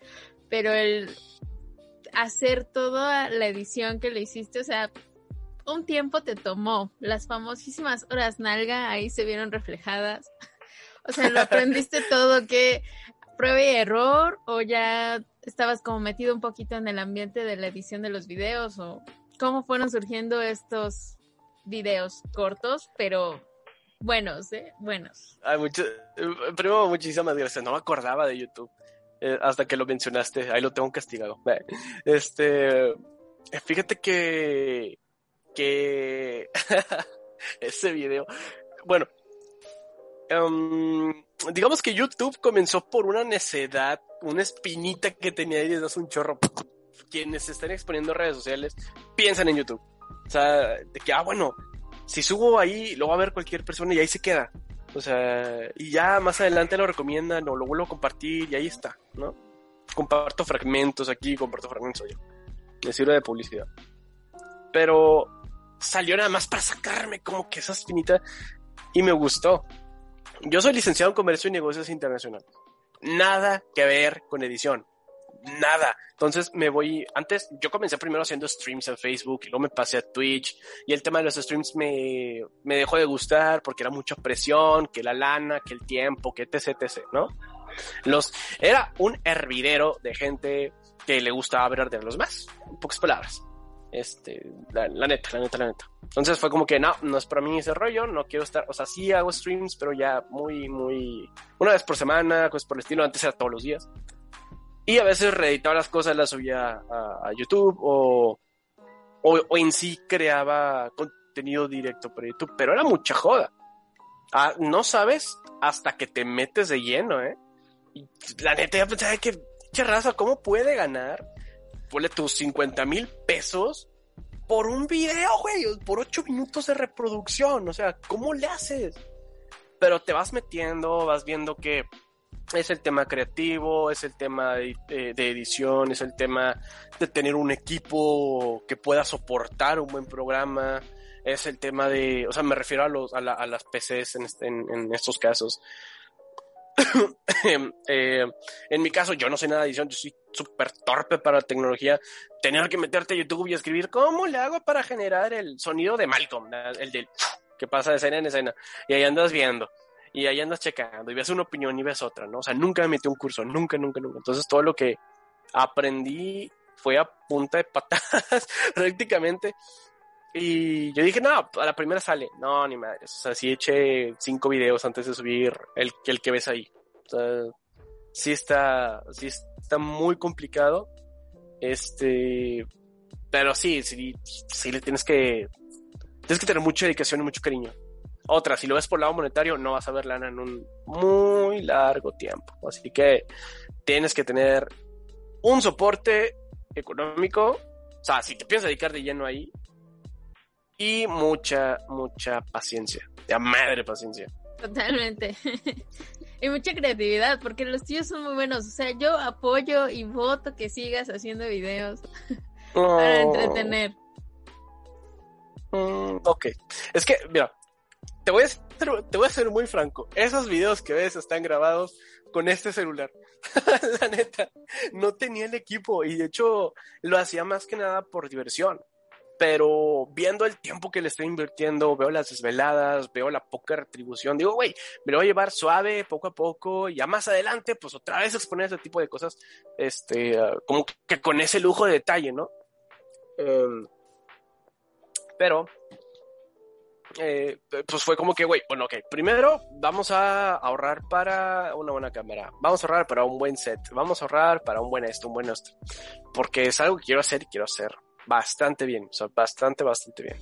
pero el hacer toda la edición que le hiciste, o sea, un tiempo te tomó. Las famosísimas horas nalga ahí se vieron reflejadas. O sea, lo aprendiste todo que prueba y error o ya estabas como metido un poquito en el ambiente de la edición de los videos o cómo fueron surgiendo estos videos cortos, pero buenos, ¿eh? Buenos. Hay mucho, primero, muchísimas gracias. No me acordaba de YouTube eh, hasta que lo mencionaste. Ahí lo tengo castigado. Este, fíjate que, que ese video, bueno, um, digamos que YouTube comenzó por una necedad, una espinita que tenía ahí desde hace un chorro. Quienes se están exponiendo redes sociales piensan en YouTube. O sea, de que, ah, bueno, si subo ahí, lo va a ver cualquier persona y ahí se queda. O sea, y ya más adelante lo recomiendan o lo vuelvo a compartir y ahí está, ¿no? Comparto fragmentos aquí, comparto fragmentos yo. Me sirve de publicidad. Pero salió nada más para sacarme como que esa espinita y me gustó. Yo soy licenciado en Comercio y Negocios Internacionales. Nada que ver con edición. nada. Entonces me voy, antes yo comencé primero haciendo streams en Facebook y luego me pasé a Twitch y el tema de los streams me, me dejó de gustar porque era mucha presión, que la lana, que el tiempo, que etc, etc, ¿no? Los, era un hervidero de gente que le gustaba hablar de los más, en pocas palabras. Este, la, neta, la neta, la neta. Entonces fue como que no, no es para mí ese rollo, no quiero estar, o sea, sí hago streams, pero ya muy, muy, una vez por semana, cosas por el estilo, antes era todos los días. Y a veces reeditaba las cosas, las subía a, YouTube o, o, en sí creaba contenido directo para YouTube, pero era mucha joda. Ah, no sabes hasta que te metes de lleno, ¿eh? Y la neta, ya pensaba que, che raza, ¿cómo puede ganar? Ponle tus 50 mil pesos por un video, güey, por 8 minutos de reproducción. O sea, ¿cómo le haces? Pero te vas metiendo, vas viendo que es el tema creativo, es el tema de, edición, es el tema de tener un equipo que pueda soportar un buen programa, es el tema de, o sea, me refiero a, los, a, las PCs este, en, estos casos. Eh, en mi caso, yo no sé nada de edición, yo soy súper torpe para la tecnología. Tener que meterte a YouTube y escribir cómo le hago para generar el sonido de Malcolm, el del que pasa de escena en escena. Y ahí andas viendo y ahí andas checando y ves una opinión y ves otra, ¿no? O sea, nunca me metí un curso, nunca, nunca, nunca. Entonces todo lo que aprendí fue a punta de patadas prácticamente. Y yo dije, no, a la primera sale. No, ni madre. O sea, sí eché cinco videos antes de subir el, el que ves ahí. O sea, sí está, sí está muy complicado. Este, pero sí, sí, sí le tienes que, tienes que tener mucha dedicación y mucho cariño. Otra, si lo ves por lado monetario, no vas a ver lana en un muy largo tiempo. Así que tienes que tener un soporte económico. O sea, si te piensas dedicar de lleno ahí. Y mucha, mucha paciencia. De madre paciencia. Totalmente. y mucha creatividad, porque los tíos son muy buenos. O sea, yo apoyo y voto que sigas haciendo videos para entretener. Mm, ok. Es que, mira, te voy, a ser, te voy a ser muy franco. Esos videos que ves están grabados con este celular. la neta, no tenía el equipo y de hecho lo hacía más que nada por diversión. Pero viendo el tiempo que le estoy invirtiendo, veo las desveladas, veo la poca retribución, digo, güey, me lo voy a llevar suave, poco a poco, y ya más adelante, pues otra vez exponer ese tipo de cosas, este, ah, como que con ese lujo de detalle, ¿no? Em, pero eh, pues fue como que, güey, bueno, ok, primero vamos a ahorrar para una buena cámara, vamos a ahorrar para un buen set, vamos a ahorrar para un buen esto, un buen esto, porque es algo que quiero hacer y quiero hacer bastante bien, o sea, bastante, bastante bien.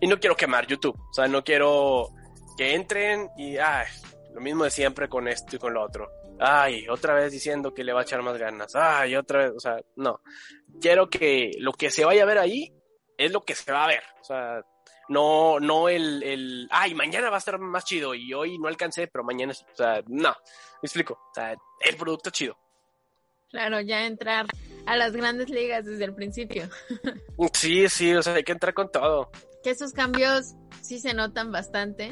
Y no quiero quemar YouTube, o sea, no quiero que entren y, ay, lo mismo de siempre con esto y con lo otro. Ay, otra vez diciendo que le va a echar más ganas. Ay, otra vez, o sea, no. Quiero que lo que se vaya a ver ahí es lo que se va a ver. O sea, no, no el, el, ay, mañana va a estar más chido y hoy no alcancé, pero mañana. O sea, no, me explico. O sea, el producto chido. Claro, ya entrar a las grandes ligas desde el principio. sí, sí, o sea, hay que entrar con todo. Que esos cambios sí se notan bastante.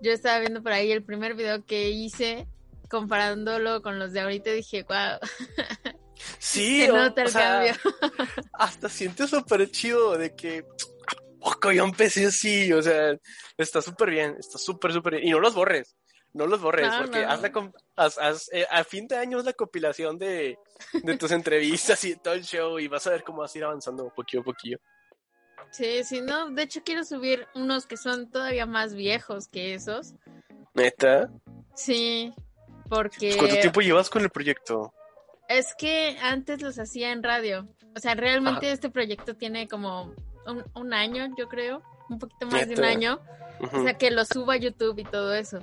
Yo estaba viendo por ahí el primer video que hice, comparándolo con los de ahorita, dije, wow. Sí, se nota el cambio. hasta siento súper chido de que poco yo empecé así, o sea, está súper bien, está súper, súper bien. Y no los borres, no los borres, porque Haz eh, a fin de año es la compilación de, de tus entrevistas y todo el show y vas a ver cómo vas a ir avanzando poquito a poquillo. Sí, sí, no, de hecho quiero subir unos que son todavía más viejos que esos. ¿Neta? Sí, porque... ¿Cuánto tiempo llevas con el proyecto? Es que antes los hacía en radio. O sea, realmente este proyecto tiene como un, año, yo creo, un poquito más de un año. O sea, que lo subo a YouTube y todo eso.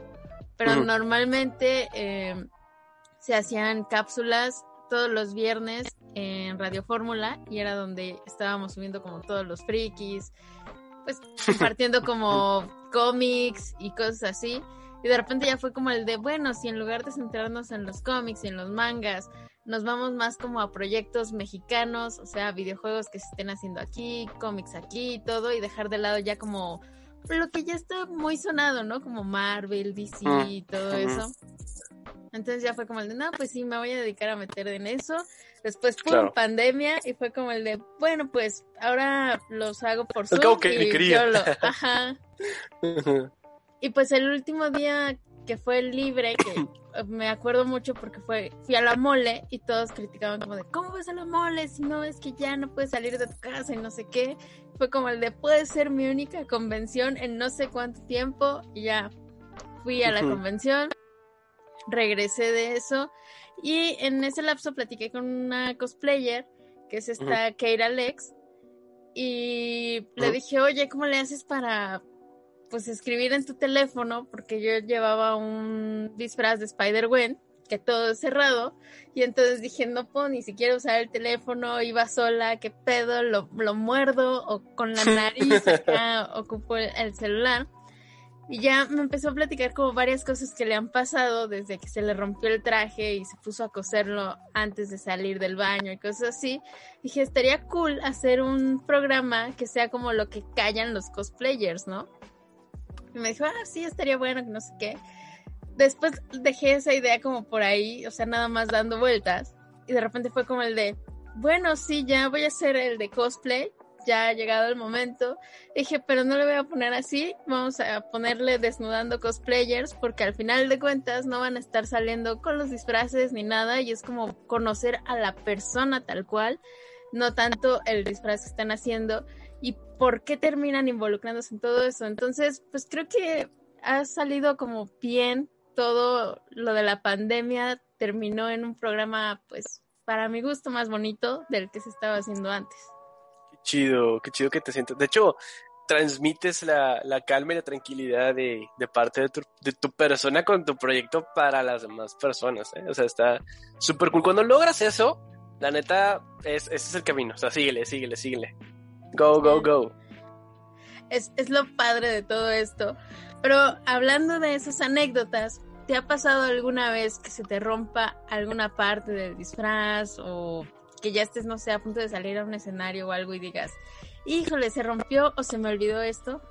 Pero normalmente em, se hacían cápsulas todos los viernes en Radio Fórmula y era donde estábamos subiendo como todos los frikis, pues compartiendo como cómics y cosas así. Y de repente ya fue como el de, bueno, si en lugar de centrarnos en los cómics y en los mangas, nos vamos más como a proyectos mexicanos, o sea, videojuegos que se estén haciendo aquí, cómics aquí y todo, y dejar de lado ya como lo que ya está muy sonado, ¿no? Como Marvel, DC y todo eso. Entonces ya fue como el de, no, pues sí, me voy a dedicar a meter en eso. Después fue pandemia y fue como el de, bueno, pues ahora los hago por Zoom. que y ajá. y pues el último día que fue libre, que me acuerdo mucho porque fue, fui a la mole y todos criticaban como de, ¿cómo vas a la mole si no es que ya no puedes salir de tu casa y no sé qué? Fue como el de, puede ser mi única convención en no sé cuánto tiempo y ya fui a la convención, regresé de eso y en ese lapso platiqué con una cosplayer que es esta Keira Lex y le dije, oye, ¿cómo le haces para pues escribir en tu teléfono, porque yo llevaba un disfraz de Spider-Gwen, que todo es cerrado, y entonces dije, no puedo ni siquiera usar el teléfono, iba sola, qué pedo, lo, lo muerdo, o con la nariz acá ocupo el, celular. Y ya me empezó a platicar como varias cosas que le han pasado desde que se le rompió el traje y se puso a coserlo antes de salir del baño y cosas así. Dije, estaría cool hacer un programa que sea como lo que callan los cosplayers, ¿no? Me dijo, ah, sí, estaría bueno, que no sé qué. Después dejé esa idea como por ahí, o sea, nada más dando vueltas. Y de repente fue como el de, bueno, sí, ya voy a hacer el de cosplay, ya ha llegado el momento. Dije, pero no le voy a poner así, vamos a ponerle desnudando cosplayers, porque al final de cuentas no van a estar saliendo con los disfraces ni nada, y es como conocer a la persona tal cual, no tanto el disfraz que están haciendo y por qué terminan involucrándose en todo eso. Entonces, pues creo que ha salido como bien todo lo de la pandemia, terminó en un programa, pues, para mi gusto más bonito del que se estaba haciendo antes. Qué chido, qué chido que te sientes. De hecho, transmites la, calma y la tranquilidad de, parte de tu, de tu, persona con tu proyecto para las demás personas. ¿eh? O sea, está súper cool. Cuando logras eso, la neta, es, ese es el camino. O sea, síguele, síguele, síguele. Go, go, go. Es, es lo padre de todo esto. Pero hablando de esas anécdotas, ¿te ha pasado alguna vez que se te rompa alguna parte del disfraz o que ya estés, no sé, a punto de salir a un escenario o algo y digas, híjole, se rompió o se me olvidó esto?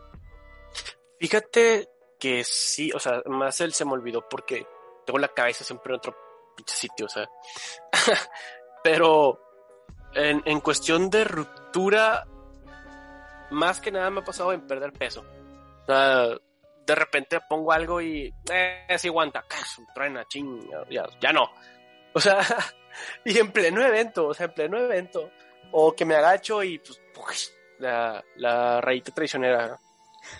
Fíjate que sí, o sea, más él se me olvidó porque tengo la cabeza siempre en otro sitio, o sea. Pero en, en cuestión de ruptura, más que nada me ha pasado en perder peso. de repente pongo algo y eh, sí aguanta, truena, ching, ya, ya no. O sea, y en pleno evento, o sea, en pleno evento. O que me agacho y pues, la, la rayita traicionera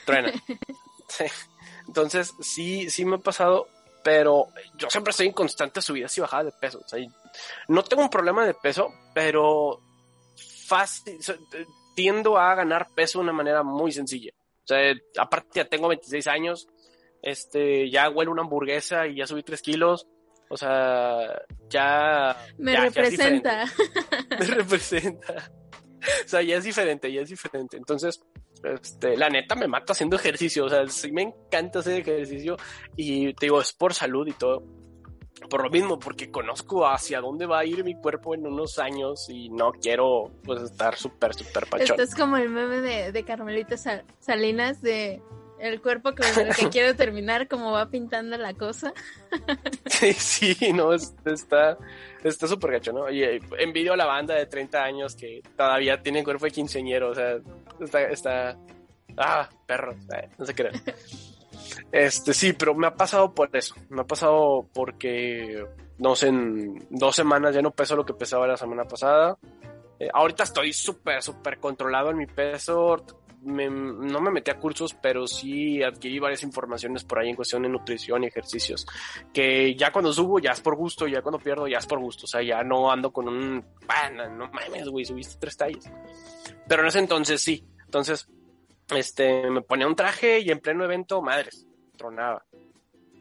truena. Entonces, sí, sí me ha pasado, pero yo siempre estoy en constantes subidas y bajadas de peso. O sea, no tengo un problema de peso, pero fácil, tiendo a ganar peso de una manera muy sencilla. O sea, aparte ya tengo 26 años, este, ya huelo una hamburguesa y ya subí 3 kilos. O sea, ya... Me representa. Me representa. O sea, ya es diferente, ya es diferente. Entonces, este, la neta me mata haciendo ejercicio. O sea, sí me encanta hacer ejercicio y te digo, es por salud y todo por lo mismo, porque conozco hacia dónde va a ir mi cuerpo en unos años y no quiero pues estar súper, súper pachón. Esto es como el meme de, de Carmelita Salinas de el cuerpo con el que quiero terminar, como va pintando la cosa. sí, sí, no, está está súper gacho, ¿no? Y envidio a la banda de 30 años que todavía tiene cuerpo de quinceañero, o sea, está, está, ah, perro, eh, no se crean. Este, sí, pero me ha pasado por eso. Me ha pasado porque, no sé, en dos semanas ya no peso lo que pesaba la semana pasada. Eh, ahorita estoy súper, súper controlado en mi peso. no me metí a cursos, pero sí adquirí varias informaciones por ahí en cuestión de nutrición y ejercicios. Que ya cuando subo ya es por gusto, ya cuando pierdo ya es por gusto. O sea, ya no ando con un, no mames, güey, subiste tres tallas. Pero en ese entonces sí. Entonces, este, me ponía un traje y en pleno evento, madres, tronaba.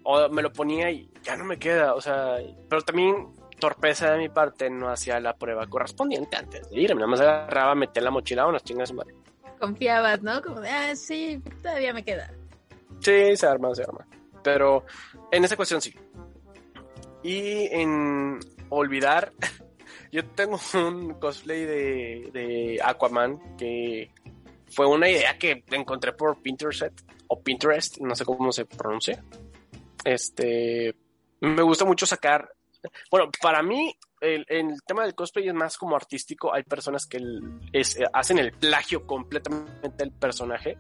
O me lo ponía y ya no me queda, o sea, pero también torpeza de mi parte no hacía la prueba correspondiente antes de ir, nada más agarraba, metía la mochila, unas chingas madre. Confiabas, ¿no? Como de, ah, sí, todavía me queda. Sí, se arma, se arma. Pero en esa cuestión sí. Y en olvidar, yo tengo un cosplay de, de Aquaman que fue una idea que encontré por Pinterest o Pinterest, no sé cómo se pronuncia. Este, Me gusta mucho sacar, bueno, para mí el, el tema del cosplay es más como artístico. Hay personas que hacen el plagio completamente del personaje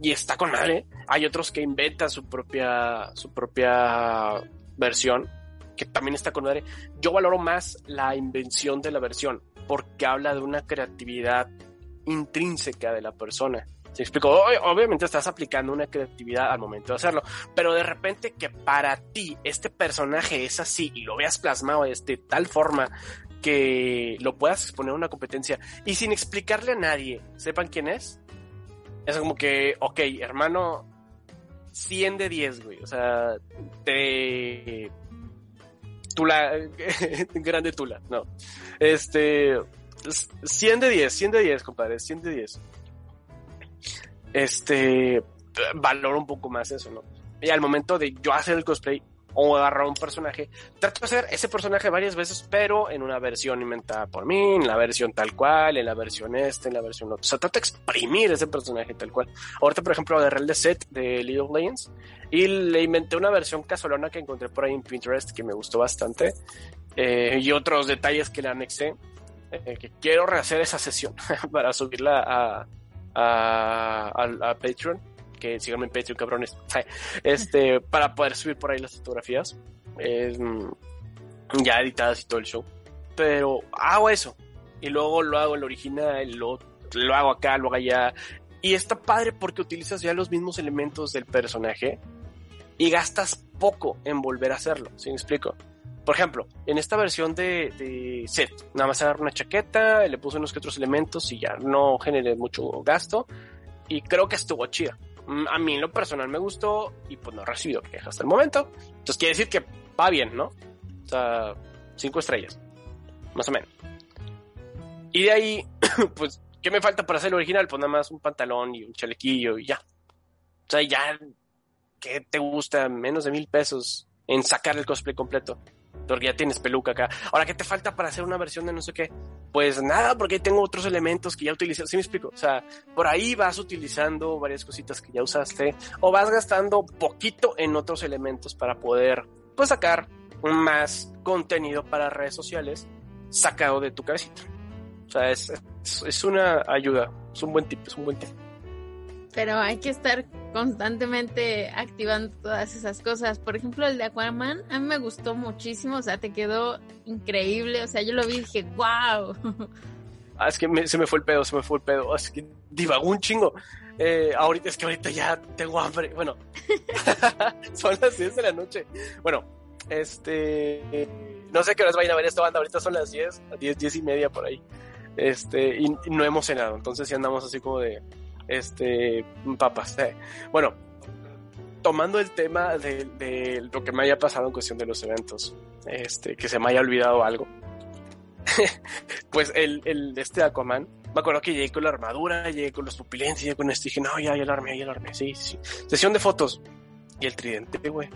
y está con madre. Hay otros que inventan su propia, su propia versión, que también está con madre. Yo valoro más la invención de la versión, porque habla de una creatividad intrínseca de la persona. ¿Se explico? Obviamente estás aplicando una creatividad al momento de hacerlo, pero de repente que para ti este personaje es así y lo veas plasmado de tal forma que lo puedas exponer a una competencia y sin explicarle a nadie, sepan quién es, es como que, ok, hermano, 100 de 10, güey. O sea, te. Tula. grande Tula, no. Este. 100 de 10, 100 de 10, compadre, 100 de 10. Este. Valoro un poco más eso, ¿no? Y al momento de yo hacer el cosplay, o agarrar un personaje. Trato de hacer ese personaje varias veces, pero en una versión inventada por mí, en la versión tal cual, en la versión este, en la versión otra. O sea, trato de exprimir ese personaje tal cual. Ahorita, por ejemplo, agarré el de set de League of y le inventé una versión casolona que encontré por ahí en Pinterest que me gustó bastante. Eh, y otros detalles que le anexé. Eh, que quiero rehacer esa sesión para subirla a, a, a, Patreon que síganme en Patreon, cabrones. Este, para poder subir por ahí las fotografías. ya editadas y todo el show. Pero hago eso. Y luego lo hago en la original, lo, lo hago acá, lo hago allá. Y está padre porque utilizas ya los mismos elementos del personaje y gastas poco en volver a hacerlo. ¿Sí me explico? Por ejemplo, en esta versión de, set, nada más agarro una chaqueta, le puse unos que otros elementos y ya no generé mucho gasto. Y creo que estuvo chida. Mm, a mí en lo personal me gustó y pues no he recibido quejas hasta el momento. Entonces quiere decir que va bien, ¿no? O sea, cinco estrellas, más o menos. Y de ahí, pues, ¿qué me falta para hacer el original? Pues nada más un pantalón y un chalequillo y ya. O sea, ya, ¿qué te gusta? Menos de mil pesos en sacar el cosplay completo porque ya tienes peluca acá. Ahora, ¿qué te falta para hacer una versión de no sé qué? Pues nada, porque tengo otros elementos que ya utilicé. ¿Sí me explico? O sea, por ahí vas utilizando varias cositas que ya usaste o vas gastando poquito en otros elementos para poder, pues, sacar más contenido para redes sociales sacado de tu cabecita. O sea, es, es, una ayuda, es un buen tip, es un buen tip pero hay que estar constantemente activando todas esas cosas. Por ejemplo, el de Aquaman, a mí me gustó muchísimo, o sea, te quedó increíble, o sea, yo lo vi y dije, wow. Ah, es que se me fue el pedo, se me fue el pedo, es que divagó un chingo. Eh, ahorita es que ahorita ya tengo hambre. Bueno, son las 10 de la noche. Bueno, este. no sé qué horas vayan a ver esta banda. Ahorita son las 10, 10, 10 y media por ahí. Este, y, y no hemos cenado. Entonces, sí andamos así como de este, papas. Eh. Bueno, tomando el tema de, lo que me haya pasado en cuestión de los eventos, este, que se me haya olvidado algo. pues el, el, este Aquaman, me acuerdo que llegué con la armadura, llegué con los pupilenses, llegué con esto, y dije, no, ya, ya lo armé, ya lo armé, sí, sí. Sesión de fotos. Y el tridente, güey.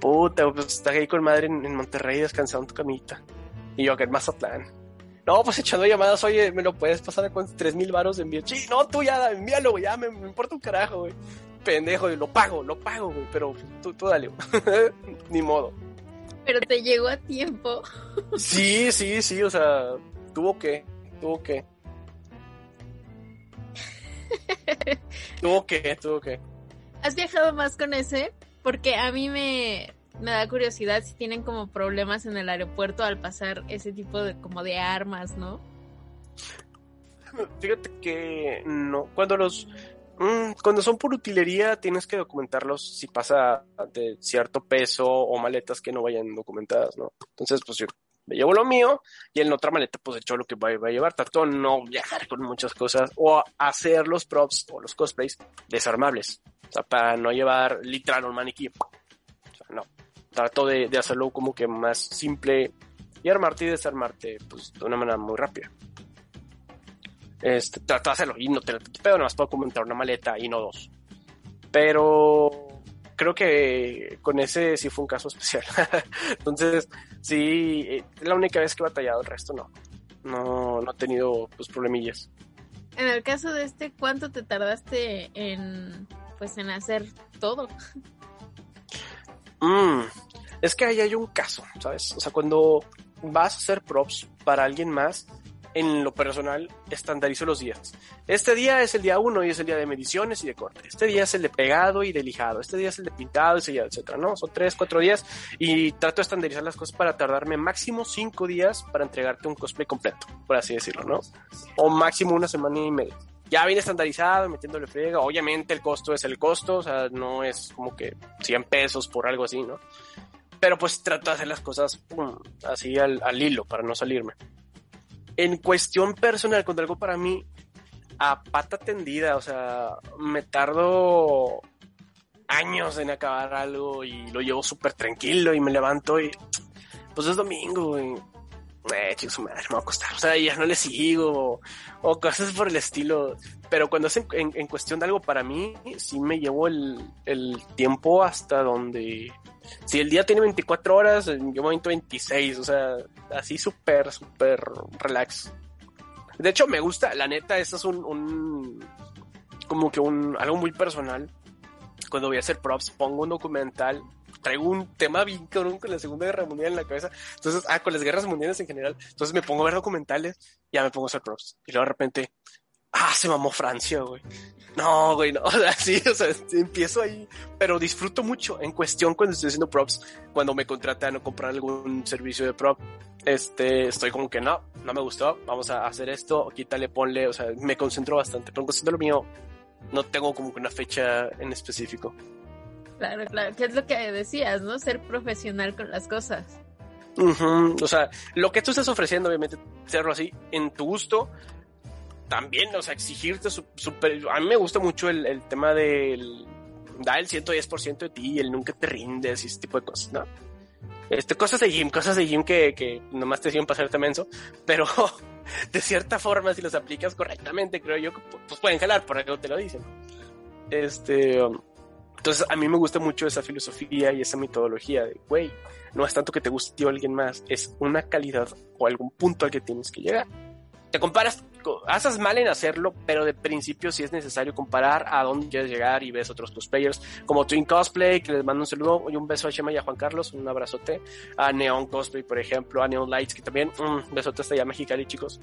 Puta, pues está ahí con madre en, en Monterrey descansando en tu camita. Y yo acá en Mazatlán no, pues echando llamadas, oye, ¿me lo puedes pasar con tres mil varos de envío? Sí, no, tú ya, envíalo, güey, ya me, importa un carajo, güey. Pendejo, lo pago, lo pago, güey, pero tú, tú dale, Ni modo. Pero te llegó a tiempo. sí, sí, sí, o sea, tuvo que, tuvo que. tuvo que, tuvo que. ¿Has viajado más con ese? Porque a mí me, me da curiosidad si tienen como problemas en el aeropuerto al pasar ese tipo de como de armas, ¿no? Fíjate que no, cuando los mm, cuando son por utilería tienes que documentarlos si pasa de cierto peso o maletas que no vayan documentadas, ¿no? Entonces, pues yo me llevo lo mío y en otra maleta pues hecho lo que va, a llevar. De no viajar con muchas cosas o hacer los props o los cosplays desarmables. O sea, para no llevar literal un maniquí. O sea, no trato de, hacerlo como que más simple y armarte y desarmarte pues de una manera muy rápida. Este, de hacerlo y no te, te puedo comentar una maleta y no dos. Pero creo que con ese sí fue un caso especial. Entonces, sí, es la única vez que he batallado, el resto no. No, no he tenido pues problemillas. En el caso de este, ¿cuánto te tardaste en pues en hacer todo? Mm, es que ahí hay un caso, ¿sabes? O sea, cuando vas a hacer props para alguien más, en lo personal, estandarizo los días. Este día es el día uno y es el día de mediciones y de corte. Este día es el de pegado y de lijado. Este día es el de pintado sellado, etcétera, ¿no? Son tres, cuatro días y trato de estandarizar las cosas para tardarme máximo cinco días para entregarte un cosplay completo, por así decirlo, ¿no? O máximo una semana y media. Ya viene estandarizado, metiéndole frega. Obviamente el costo es el costo, o sea, no es como que 100 pesos por algo así, ¿no? Pero pues trato de hacer las cosas así al, hilo para no salirme en cuestión personal, con algo para mí, a pata tendida, o sea, me tardo años en acabar algo y lo llevo súper tranquilo y me levanto y pues es domingo, Eh, chicos, me va a acostar, o sea, ya no le sigo, o, cosas por el estilo. Pero cuando es en, cuestión de algo para mí, sí me llevo el, el tiempo hasta donde si el día tiene 24 horas, yo me 26, o sea, así súper, súper relax. De hecho, me gusta, la neta, esto es un, un, como que un, algo muy personal. Cuando voy a hacer props, pongo un documental, traigo un tema bien con la Segunda Guerra Mundial en la cabeza. Entonces, ah, con las guerras mundiales en general. Entonces me pongo a ver documentales, ya me pongo a hacer props. Y luego de repente, ah, se mamó Francia, güey. No, güey, no, o sea, sí, o sea, empiezo ahí, pero disfruto mucho en cuestión cuando estoy haciendo props, cuando me contratan o comprar algún servicio de prop, este, estoy como que no, no me gustó, vamos a hacer esto, quítale, ponle, o sea, me concentro bastante, pero en cuestión de lo mío, no tengo como que una fecha en específico. Claro, claro, que es lo que decías, ¿no? Ser profesional con las cosas. O sea, lo que tú estás ofreciendo, obviamente, hacerlo así, en tu gusto, también, o sea, exigirte super... A mí me gusta mucho el, el tema del... Da el 110% de ti, el nunca te rindes y ese tipo de cosas, ¿no? Este, cosas de gym, cosas de gym que, que nomás te siguen pasarte menso, pero de cierta forma, si los aplicas correctamente, creo yo, pues pueden jalar, por algo te lo dicen. Este, entonces a mí me gusta mucho esa filosofía y esa metodología de, güey, no es tanto que te guste alguien más, es una calidad o algún punto al que tienes que llegar. Te comparas haces mal en hacerlo, pero de principio sí es necesario comparar a dónde quieres llegar y ves otros cosplayers como Twin Cosplay, que les mando un saludo y un beso a Shema y a Juan Carlos, un abrazote, a Neon Cosplay, por ejemplo, a Neon Lights, que también, un besote hasta allá Mexicali, chicos.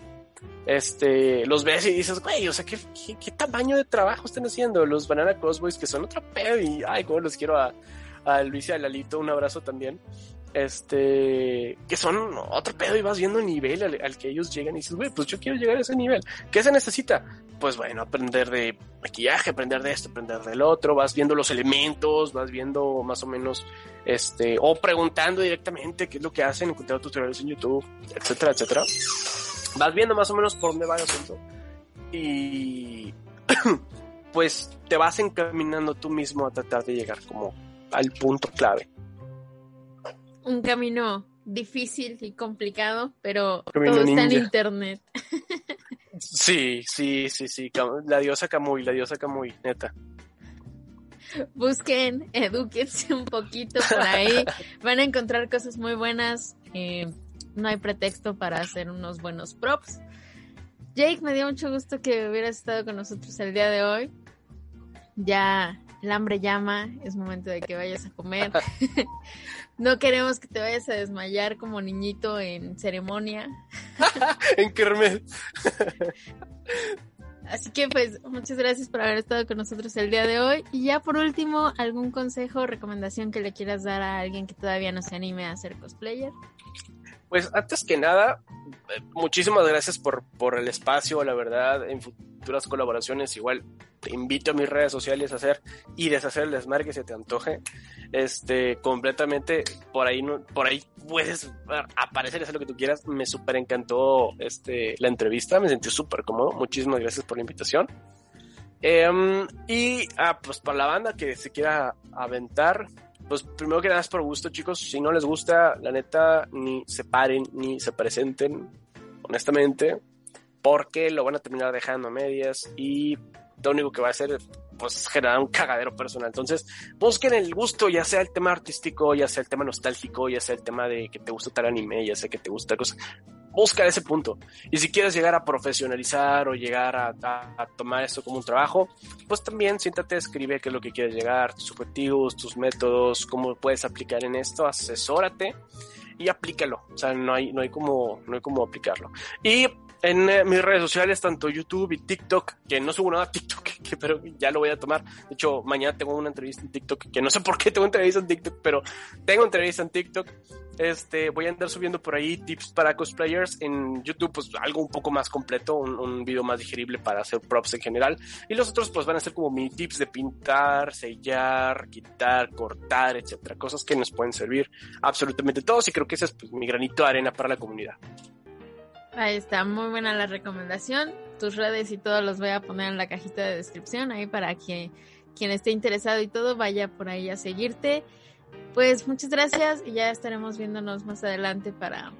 Este, los ves y dices, güey, o sea, ¿qué, qué, tamaño de trabajo están haciendo. Los Banana Cosboys, que son otra pedo y, ay, cómo los quiero a, a Luis y a Lalito, un abrazo también este, que son otro pedo y vas viendo el nivel al, que ellos llegan y dices, güey, pues yo quiero llegar a ese nivel. ¿Qué se necesita? Pues bueno, aprender de maquillaje, aprender de esto, aprender del otro, vas viendo los elementos, vas viendo más o menos, este, o preguntando directamente qué es lo que hacen, encontrar tutoriales en YouTube, etcétera, etcétera. Vas viendo más o menos por dónde va el y pues te vas encaminando tú mismo a tratar de llegar como al punto clave un camino difícil y complicado, pero todo está en internet. sí, sí, sí, sí. La diosa Kamui, la diosa Kamui, neta. Busquen, edúquense un poquito por ahí. Van a encontrar cosas muy buenas. Eh, no hay pretexto para hacer unos buenos props. Jake, me dio mucho gusto que hubieras estado con nosotros el día de hoy. Ya el hambre llama, es momento de que vayas a comer. No queremos que te vayas a desmayar como niñito en ceremonia. en Kermés. Así que pues muchas gracias por haber estado con nosotros el día de hoy. Y ya por último, ¿algún consejo o recomendación que le quieras dar a alguien que todavía no se anime a ser cosplayer? Pues antes que nada, eh, muchísimas gracias por, por el espacio, la verdad, en futuras colaboraciones igual te invito a mis redes sociales a hacer y deshacer el desmarque que se te antoje. Este, completamente, por ahí, por ahí puedes aparecer, hacer lo que tú quieras. Me súper encantó este, la entrevista, me sentí súper cómodo. Muchísimas gracias por la invitación. Em, y ah, pues para la banda que se quiera aventar, pues primero que nada es por gusto, chicos. Si no les gusta, la neta, ni se paren, ni se presenten, honestamente, porque lo van a terminar dejando a medias y lo único que va a hacer pues generar un cagadero personal. Entonces, busquen el gusto, ya sea el tema artístico, ya sea el tema nostálgico, ya sea el tema de que te gusta tal anime, ya sea que te gusta cosa. Busca ese punto. Y si quieres llegar a profesionalizar o llegar a, tomar esto como un trabajo, pues también siéntate, escribe qué es lo que quieres llegar, tus objetivos, tus métodos, cómo puedes aplicar en esto, asesórate y aplícalo. O sea, no hay, no hay como, no hay como aplicarlo. Y en eh, mis redes sociales, tanto YouTube y TikTok, que no subo nada a TikTok, que, pero ya lo voy a tomar. De hecho, mañana tengo una entrevista en TikTok, que no sé por qué tengo entrevista en TikTok, pero tengo entrevista en TikTok. Este, voy a andar subiendo por ahí tips para cosplayers. En YouTube, pues algo un poco más completo, un, video más digerible para hacer props en general. Y los otros, pues van a ser como mini tips de pintar, sellar, quitar, cortar, etcétera. Cosas que nos pueden servir absolutamente todos. Y creo que ese es pues, mi granito de arena para la comunidad. Ahí está, muy buena la recomendación. Tus redes y todo los voy a poner en la cajita de descripción ahí para que quien esté interesado y todo vaya por ahí a seguirte. Pues muchas gracias y ya estaremos viéndonos más adelante para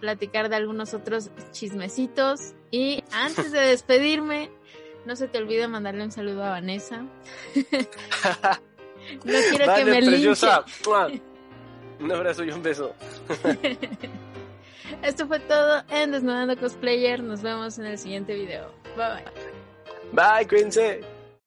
platicar de algunos otros chismecitos. Y antes de despedirme, no se te olvide mandarle un saludo a Vanessa. no quiero que me linche. Un abrazo y un beso. Esto fue todo en Desnudando Cosplayer. Nos vemos en el siguiente video. Bye bye. Bye, cuídense.